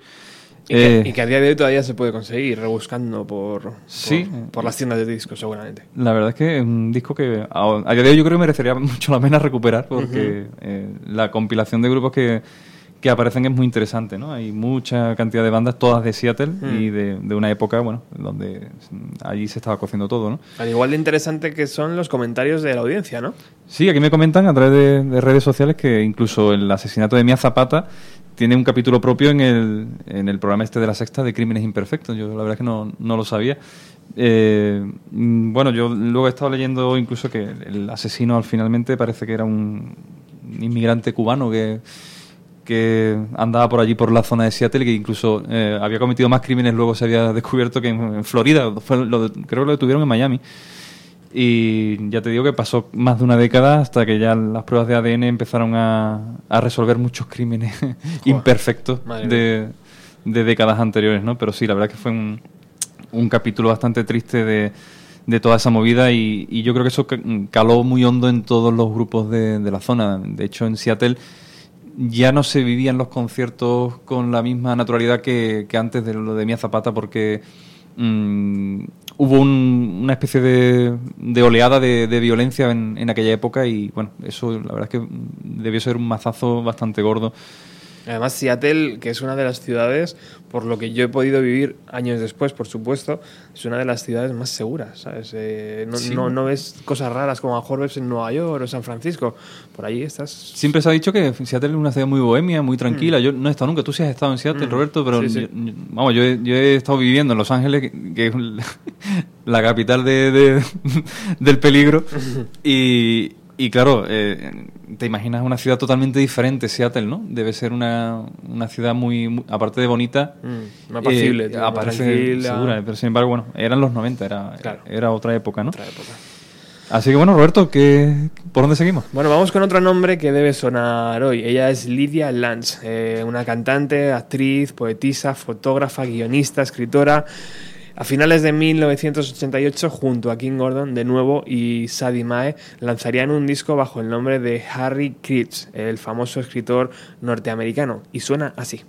Y que, Eh, y que a día de hoy todavía se puede conseguir rebuscando por, Sí. por las tiendas de discos, seguramente. La verdad es que es un disco que a, a día de hoy yo creo que merecería mucho la pena recuperar porque eh, la compilación de grupos que, que aparecen es muy interesante, ¿no? Hay mucha cantidad de bandas, todas de Seattle Mm. y de, de una época, bueno, donde allí se estaba cociendo todo, ¿no? Al igual de interesante que son los comentarios de la audiencia, ¿no? Sí, aquí me comentan a través de, de redes sociales que incluso el asesinato de Mia Zapata tiene un capítulo propio en el, en el programa este de la sexta de Crímenes Imperfectos. Yo la verdad es que no, no lo sabía. Eh, mm, bueno, yo luego he estado leyendo incluso que el asesino al finalmente parece que era un inmigrante cubano que, que andaba por allí por la zona de Seattle que incluso eh, había cometido más crímenes luego se había descubierto que en, en Florida Fue lo de- creo que lo detuvieron en Miami y ya te digo que pasó más de una década hasta que ya las pruebas de ADN empezaron a, a resolver muchos crímenes imperfectos de, de décadas anteriores, ¿no? Pero sí, la verdad que fue un, un capítulo bastante triste de, de toda esa movida y, y yo creo que eso ca- caló muy hondo en todos los grupos de, de la zona. De hecho, en Seattle ya no se vivían los conciertos con la misma naturalidad que, antes de lo de Mia Zapata porque mm, hubo un- una especie de, de oleada de, de violencia en, en aquella época y bueno, eso la verdad es que debió ser un mazazo bastante gordo. Además, Seattle, que es una de las ciudades, por lo que yo he podido vivir años después, por supuesto, es una de las ciudades más seguras, ¿sabes? Eh, no, Sí. no, no ves cosas raras como a ves en Nueva York o San Francisco. Por ahí estás... Siempre se ha dicho que Seattle es una ciudad muy bohemia, muy tranquila. Yo no he estado nunca. Tú sí has estado en Seattle, Mm. Roberto, pero Sí, sí. yo- yo- vamos, yo he, yo he estado viviendo en Los Ángeles, que, que es la capital de, de- del peligro. y, y claro, eh, te imaginas una ciudad totalmente diferente, Seattle, ¿no? Debe ser una, una ciudad muy, muy- aparte de bonita, Mm, más apacible, eh, aparece segura. Pero sin embargo, bueno, eran los 90, era, Claro. era otra época, ¿no? Otra época. Así que bueno, Roberto, ¿qué, ¿por dónde seguimos? Bueno, vamos con otro nombre que debe sonar hoy. Ella es Lydia Lance, eh, una cantante, actriz, poetisa, fotógrafa, guionista, escritora. A finales de 1988, junto a King Gordon de nuevo y Sadie Mae, lanzarían un disco bajo el nombre de Harry Creeds, el famoso escritor norteamericano. Y suena así.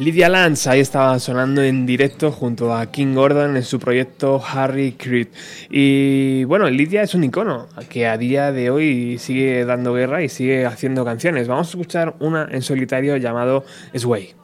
Lydia Lance ahí estaba sonando en directo junto a King Gordon en su proyecto Harry Creed. Y bueno, Lydia es un icono que a día de hoy sigue dando guerra y sigue haciendo canciones. Vamos a escuchar una en solitario llamado Sway.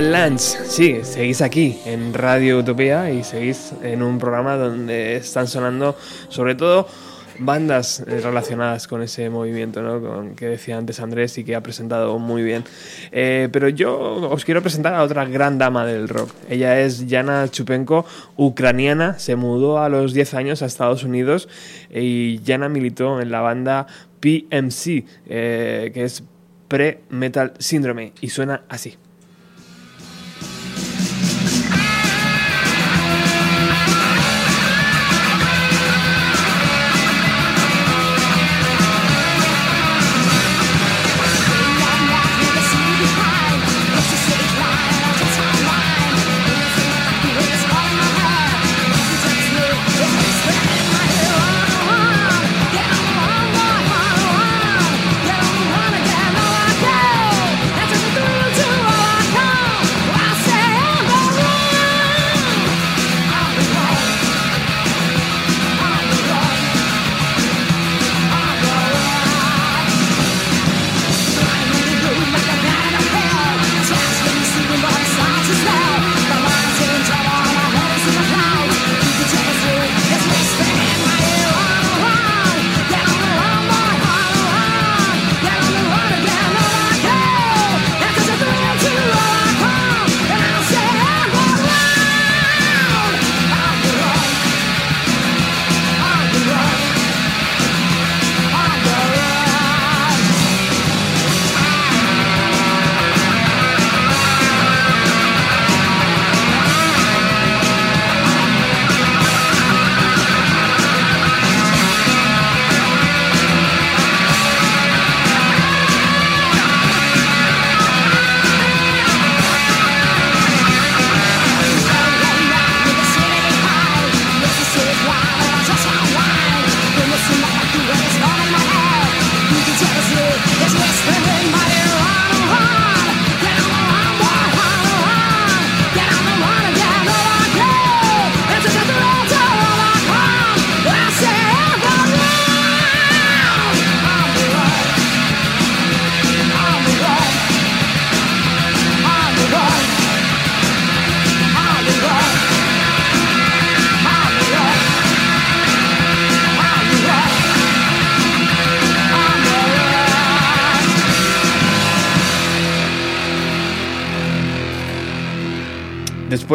Lydia Lance, sí, seguís aquí en Radio Utopía y seguís en un programa donde están sonando sobre todo bandas eh, relacionadas con ese movimiento ¿no? que decía antes Andrés y que ha presentado muy bien. Eh, pero yo os quiero presentar a otra gran dama del rock. Ella es Yana Chupenko, ucraniana, se mudó a los 10 años a Estados Unidos y Yana militó en la banda PMC, eh, que es Pre-Metal Syndrome, y suena así.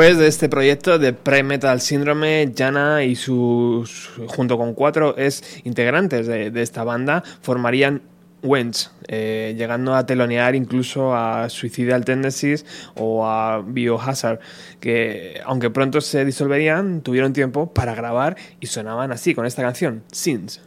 Después de este proyecto de Pre-Metal Syndrome, Jana y sus, junto con cuatro es integrantes de, esta banda, formarían Wench, eh, llegando a telonear incluso a Suicidal Tendencies o a Biohazard, que aunque pronto se disolverían, tuvieron tiempo para grabar y sonaban así con esta canción, Sins.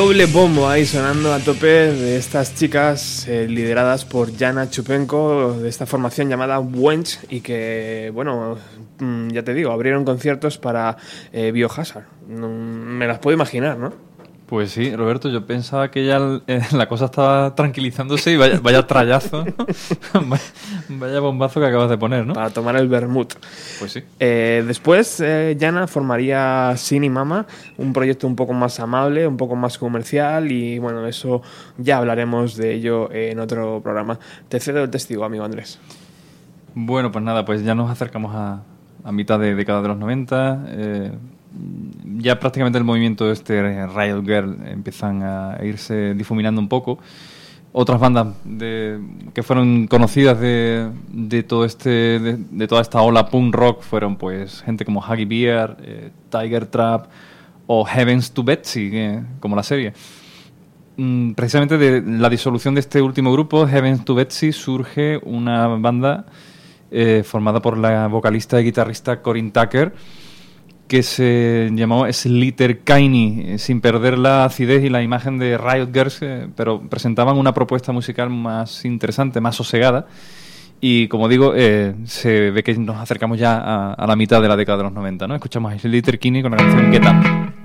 Doble bombo ahí sonando a tope de estas chicas eh, lideradas por Jana Chupenko, de esta formación llamada Wench, y que, bueno, mm, ya te digo, abrieron conciertos para eh, Biohazard. No- me las puedo imaginar, ¿no? Pues sí, Roberto, yo pensaba que ya eh, la cosa estaba tranquilizándose y vaya, vaya trayazo, vaya, vaya bombazo que acabas de poner, ¿no? Para tomar el vermut. Pues sí. Eh, después, eh, Jana formaría Cine Mama, un proyecto un poco más amable, un poco más comercial y bueno, eso ya hablaremos de ello en otro programa. Te cedo el testigo, amigo Andrés. Bueno, pues nada, pues ya nos acercamos a, a mitad de década de los 90. eh, ya prácticamente el movimiento de este Riot Girl empiezan a irse difuminando un poco. Otras bandas de- que fueron conocidas de, de todo este de, toda esta ola punk rock fueron pues gente como Huggy Bear, eh, Tiger Trap o Heavens to Betsy, que- como la serie. Mm, precisamente de la disolución de este último grupo, Heavens to Betsy, surge una banda eh, formada por la vocalista y guitarrista Corinne Tucker, que se llamó Slither Kaini, eh, sin perder la acidez y la imagen de Riot Girls, eh, pero presentaban una propuesta musical más interesante, más sosegada. Y como digo, eh, se ve que nos acercamos ya a, la mitad de la década de los 90, ¿no? Escuchamos a Slither Kaini con la canción Get Up.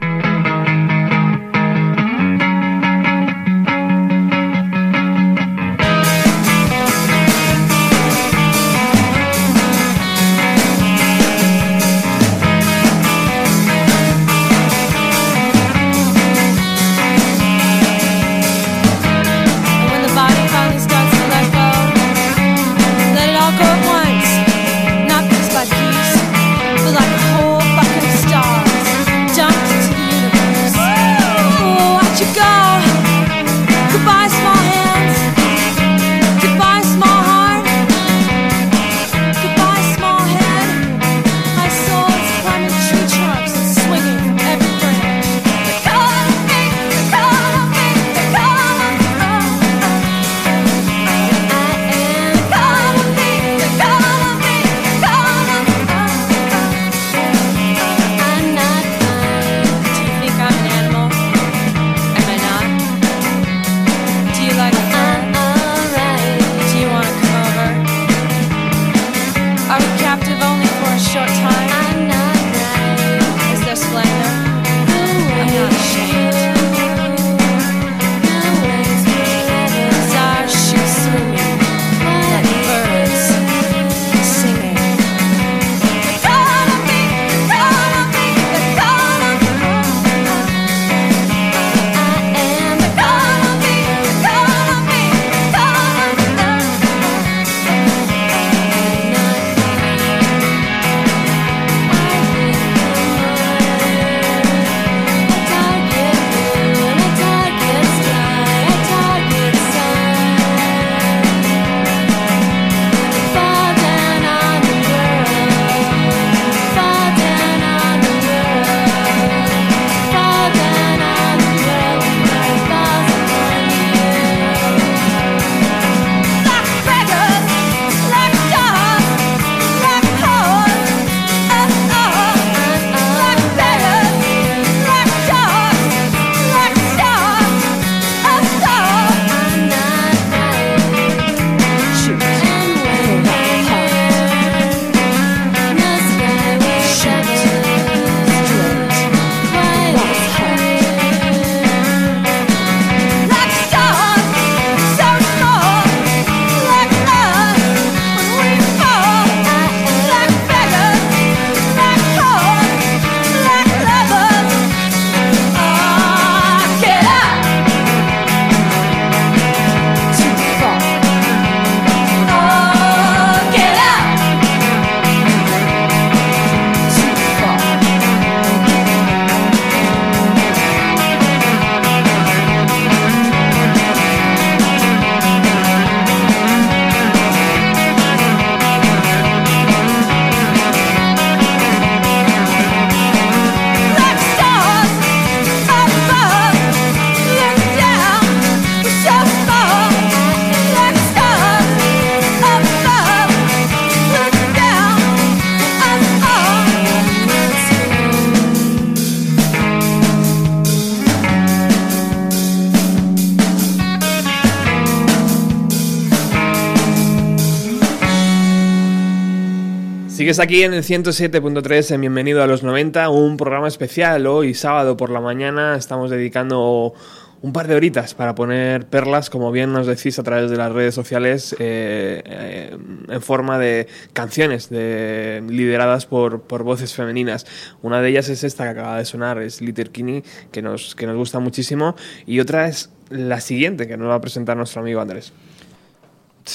Sigues aquí en el 107.3 en Bienvenido a los 90, un programa especial. Hoy, sábado por la mañana, estamos dedicando un par de horitas para poner perlas, como bien nos decís a través de las redes sociales, eh, eh, en forma de canciones de, lideradas por, por voces femeninas. Una de ellas es esta que acaba de sonar, es Litter Kinney, que nos, que nos gusta muchísimo. Y otra es la siguiente, que nos va a presentar nuestro amigo Andrés.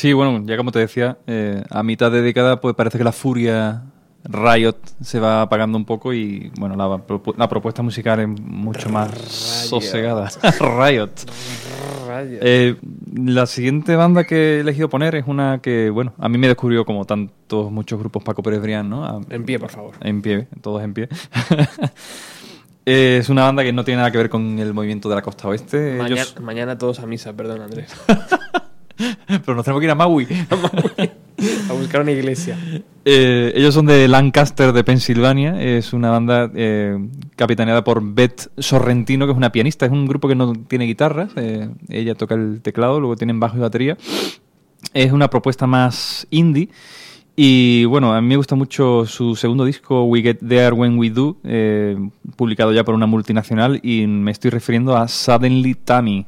Sí, bueno, ya como te decía, eh, a mitad de década pues parece que la furia Riot se va apagando un poco y bueno, la, propu- la propuesta musical es mucho más sosegada. Riot. Eh, la siguiente banda que he elegido poner es una que, bueno, a mí me descubrió como tantos, muchos grupos Paco Pérez Brián, ¿no? A- En pie, por favor. En pie, todos en pie. Eh, es una banda que no tiene nada que ver con el movimiento de la costa oeste. Ellos- mañana todos a misa, perdón, Andrés. Pero nos tenemos que ir a Maui. a buscar una iglesia. Eh, ellos son de Lancaster, de Pensilvania. Es una banda eh, capitaneada por Beth Sorrentino, que es una pianista. Es un grupo que no tiene guitarras. eh, ella toca el teclado, luego tienen bajo y batería. Es una propuesta más indie. Y bueno, a mí me gusta mucho su segundo disco, We Get There When We Do, publicado ya por una multinacional. Y me estoy refiriendo a Suddenly Tammy.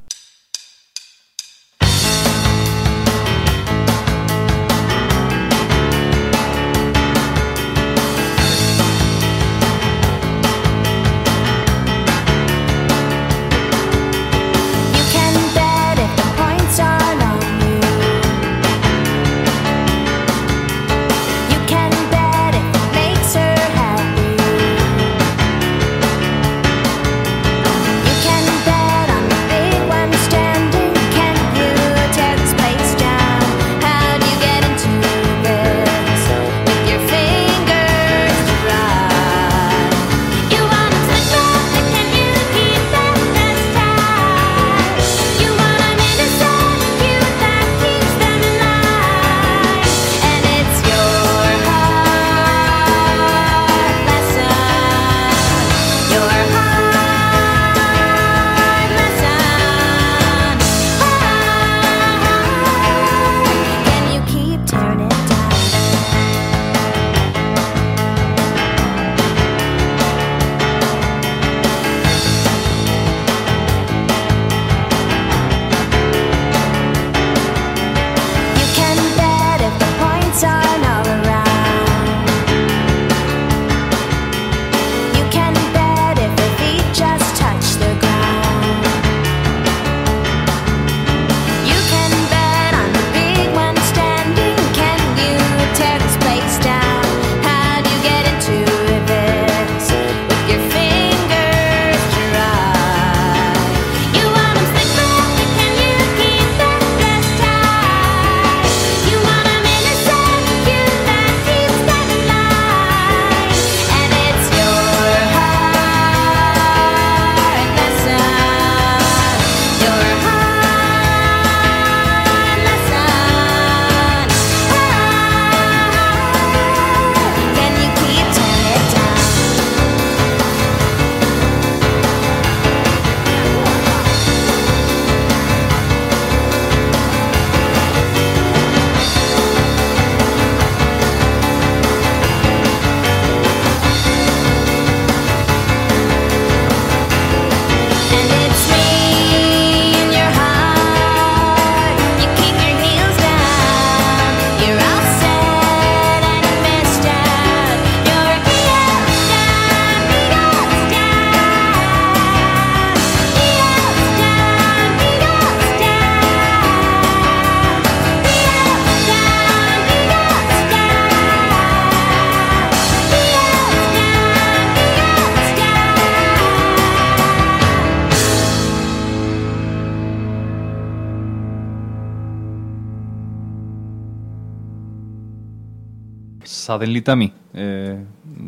Suddenly Tammy. Eh,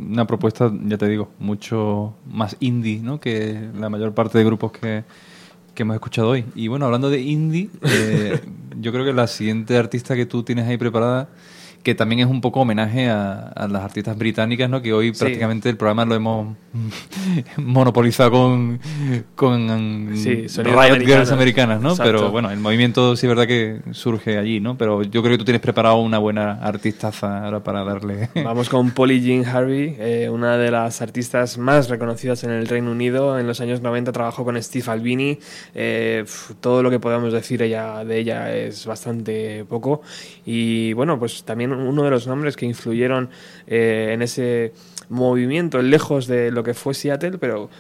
una propuesta, ya te digo, mucho más indie ¿no? que la mayor parte de grupos que, que hemos escuchado hoy. Y bueno, hablando de indie, eh, yo creo que la siguiente artista que tú tienes ahí preparada que también es un poco homenaje a, a las artistas británicas, ¿no? Que hoy Sí. prácticamente el programa lo hemos monopolizado con, con Sí, Riot. Girls americanas, ¿no? Exacto. Pero bueno, el movimiento sí es verdad que surge allí, ¿no? Pero yo creo que tú tienes preparado una buena artistaza ahora para darle... Vamos con Polly Jean Harvey, eh, una de las artistas más reconocidas en el Reino Unido. En los años 90 trabajó con Steve Albini. Eh, todo lo que podamos decir ella, de ella es bastante poco. Y bueno, pues también uno de los nombres que influyeron eh, en ese movimiento, lejos de lo que fue Seattle, pero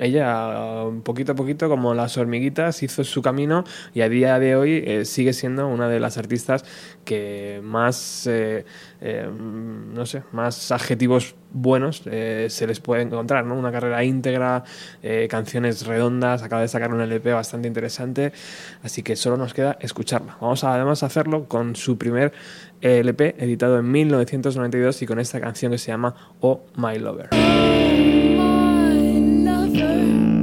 ella uh, poquito a poquito como las hormiguitas hizo su camino y a día de hoy eh, sigue siendo una de las artistas que más eh, eh, no sé más adjetivos buenos se les puede encontrar ¿no? una carrera íntegra canciones redondas acaba de sacar un LP bastante interesante así que solo nos queda escucharla vamos a además hacerlo con su primer LP editado en 1992 y con esta canción que se llama Oh My Lover Don't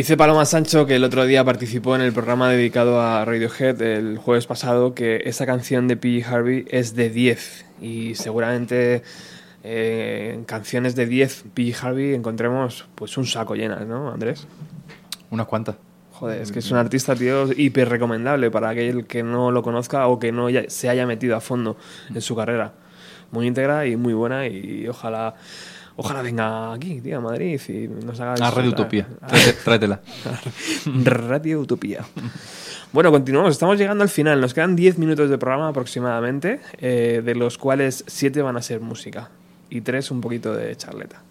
Dice Paloma Sancho que el otro día participó en el programa dedicado a Radiohead el jueves pasado que esa canción de P. Harvey es de 10 y seguramente eh, en canciones de 10 P. Harvey encontremos pues un saco llenas, ¿no, Andrés? Unas cuantas. Joder, es que es un artista, tío, hiper recomendable para aquel que no lo conozca o que no se haya metido a fondo en su carrera. Muy íntegra y muy buena y ojalá ojalá venga aquí, tío, a Madrid y nos haga... A Radio disfrutar. Utopía. Tráete- tráetela. Radio Utopía. Bueno, continuamos. Estamos llegando al final. Nos quedan 10 minutos de programa aproximadamente, eh, de los cuales 7 van a ser música y 3 un poquito de charleta.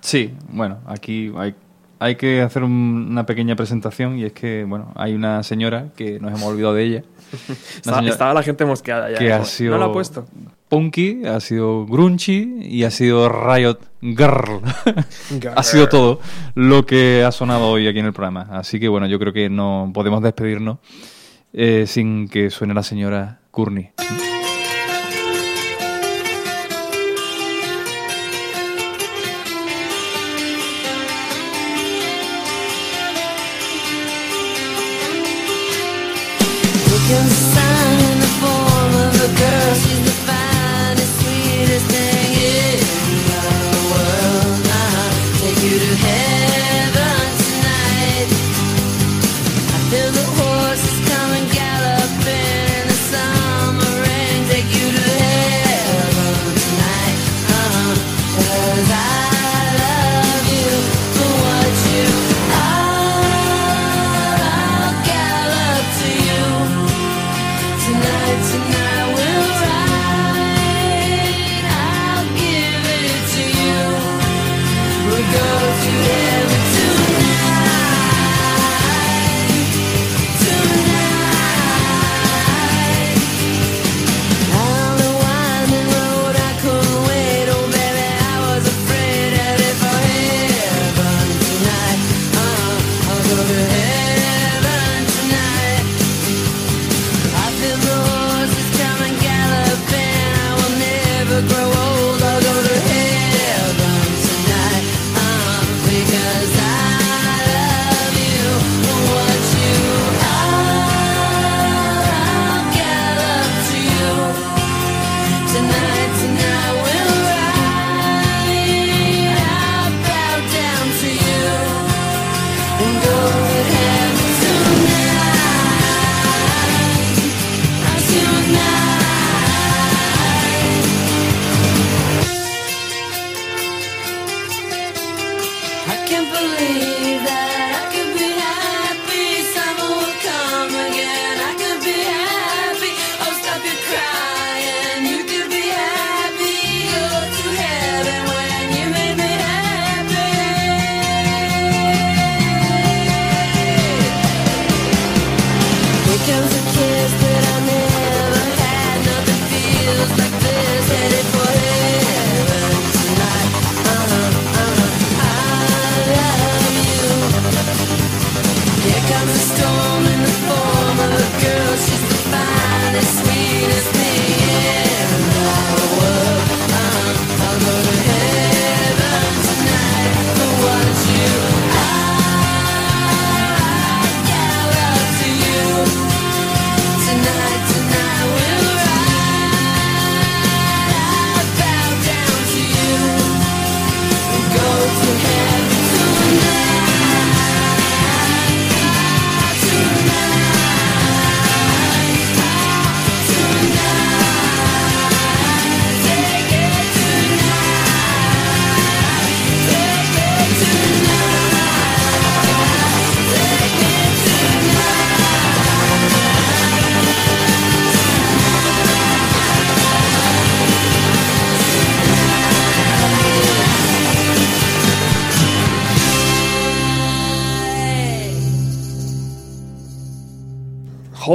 Sí, bueno, aquí hay, hay que hacer un- una pequeña presentación y es que, bueno, hay una señora que nos hemos olvidado de ella. Estaba, la gente mosqueada ya. que ha como, sido No lo ha puesto. Punky, ha sido grunchy y ha sido riot girl. Ha sido todo lo que ha sonado hoy aquí en el programa. Así que, bueno, yo creo que no podemos despedirnos eh, sin que suene la señora Courtney.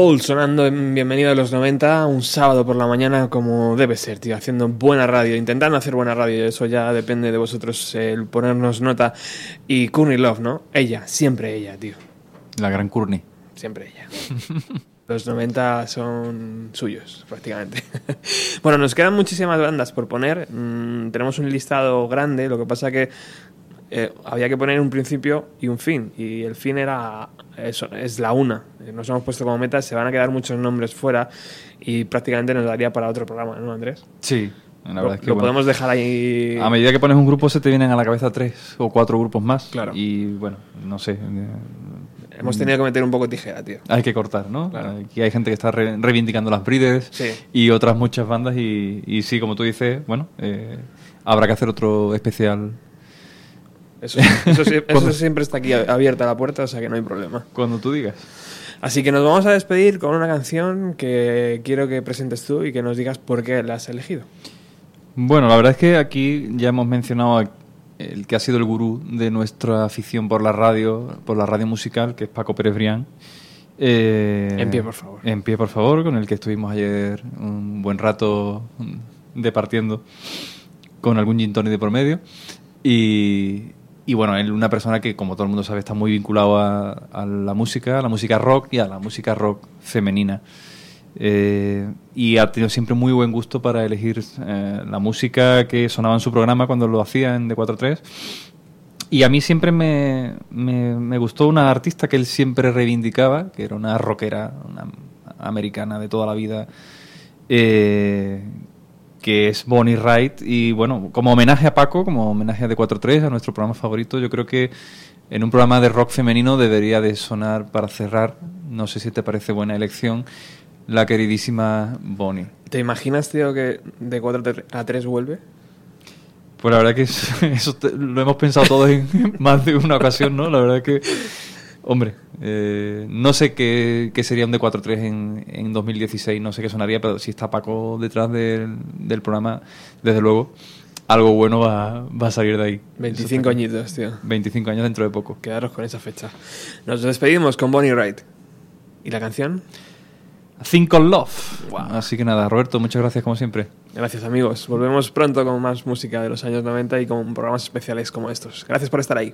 Hole sonando en Bienvenido a los 90, un sábado por la mañana como debe ser, tío, haciendo buena radio, intentando hacer buena radio, eso ya depende de vosotros, el ponernos nota. Y Courtney Love, ¿no? Ella, siempre ella, tío, La gran Courtney. siempre ella. Los 90 son suyos, prácticamente. bueno, nos quedan muchísimas bandas por poner. Mm, tenemos un listado grande, lo que pasa que eh, había que poner un principio y un fin. Y el fin era eso, es la una. Eh, Nos hemos puesto como meta, se van a quedar muchos nombres fuera y prácticamente nos daría para otro programa, ¿no, Andrés? Sí, la Lo- verdad es que lo bueno, podemos dejar ahí. A medida que pones un grupo se te vienen a la cabeza tres o cuatro grupos más. Claro. Y bueno, no sé. eh, Hemos tenido que meter un poco tijera, tío. Hay que cortar, ¿no? Aquí hay gente que está re- reivindicando las Breeders Sí. y otras muchas bandas y, y sí, como tú dices, bueno, eh, habrá que hacer otro especial Eso, eso eso Cuando- siempre está aquí abierta la puerta, o sea que no hay problema. cuando tú digas. Así que nos vamos a despedir con una canción que quiero que presentes tú y que nos digas por qué la has elegido. Bueno, la verdad es que aquí ya hemos mencionado a- el que ha sido el gurú de nuestra afición por la radio, por la radio musical, que es Paco Pérez Brián. Eh, En pie, por favor. En pie, por favor, con el que estuvimos ayer un buen rato departiendo con algún gin tonic de por medio. Y, y bueno, él una persona que, como todo el mundo sabe, está muy vinculado a, la música, a la música rock y a la música rock femenina. Eh, y ha tenido siempre muy buen gusto para elegir eh, la música que sonaba en su programa cuando lo hacía en D43. Y a mí siempre me, me, me gustó una artista que él siempre reivindicaba, que era una rockera, una americana de toda la vida, eh, que es Bonnie Wright. Y bueno, como homenaje a Paco, como homenaje a D43, a nuestro programa favorito, yo creo que en un programa de rock femenino debería de sonar para cerrar, no sé si te parece buena elección, la queridísima Bonnie. ¿Te imaginas, tío, que de 4 a 3 vuelve? Pues la verdad que es- eso te- lo hemos pensado todos en más de una ocasión, ¿no? La verdad que, hombre, eh, no sé qué, qué sería un D43 en, en 2016, no sé qué sonaría, pero si está Paco detrás del, del programa, desde luego, algo bueno va, va a salir de ahí. 25 Eso está añitos, tío. claro. 25 años dentro de poco. Quedaros con esa fecha. Nos despedimos con Bonnie Wright. ¿Y la canción? Think on Love. Así que nada, Roberto, muchas gracias como siempre. Gracias, amigos. Volvemos pronto con más música de los años 90 y con programas especiales como estos. Gracias por estar ahí.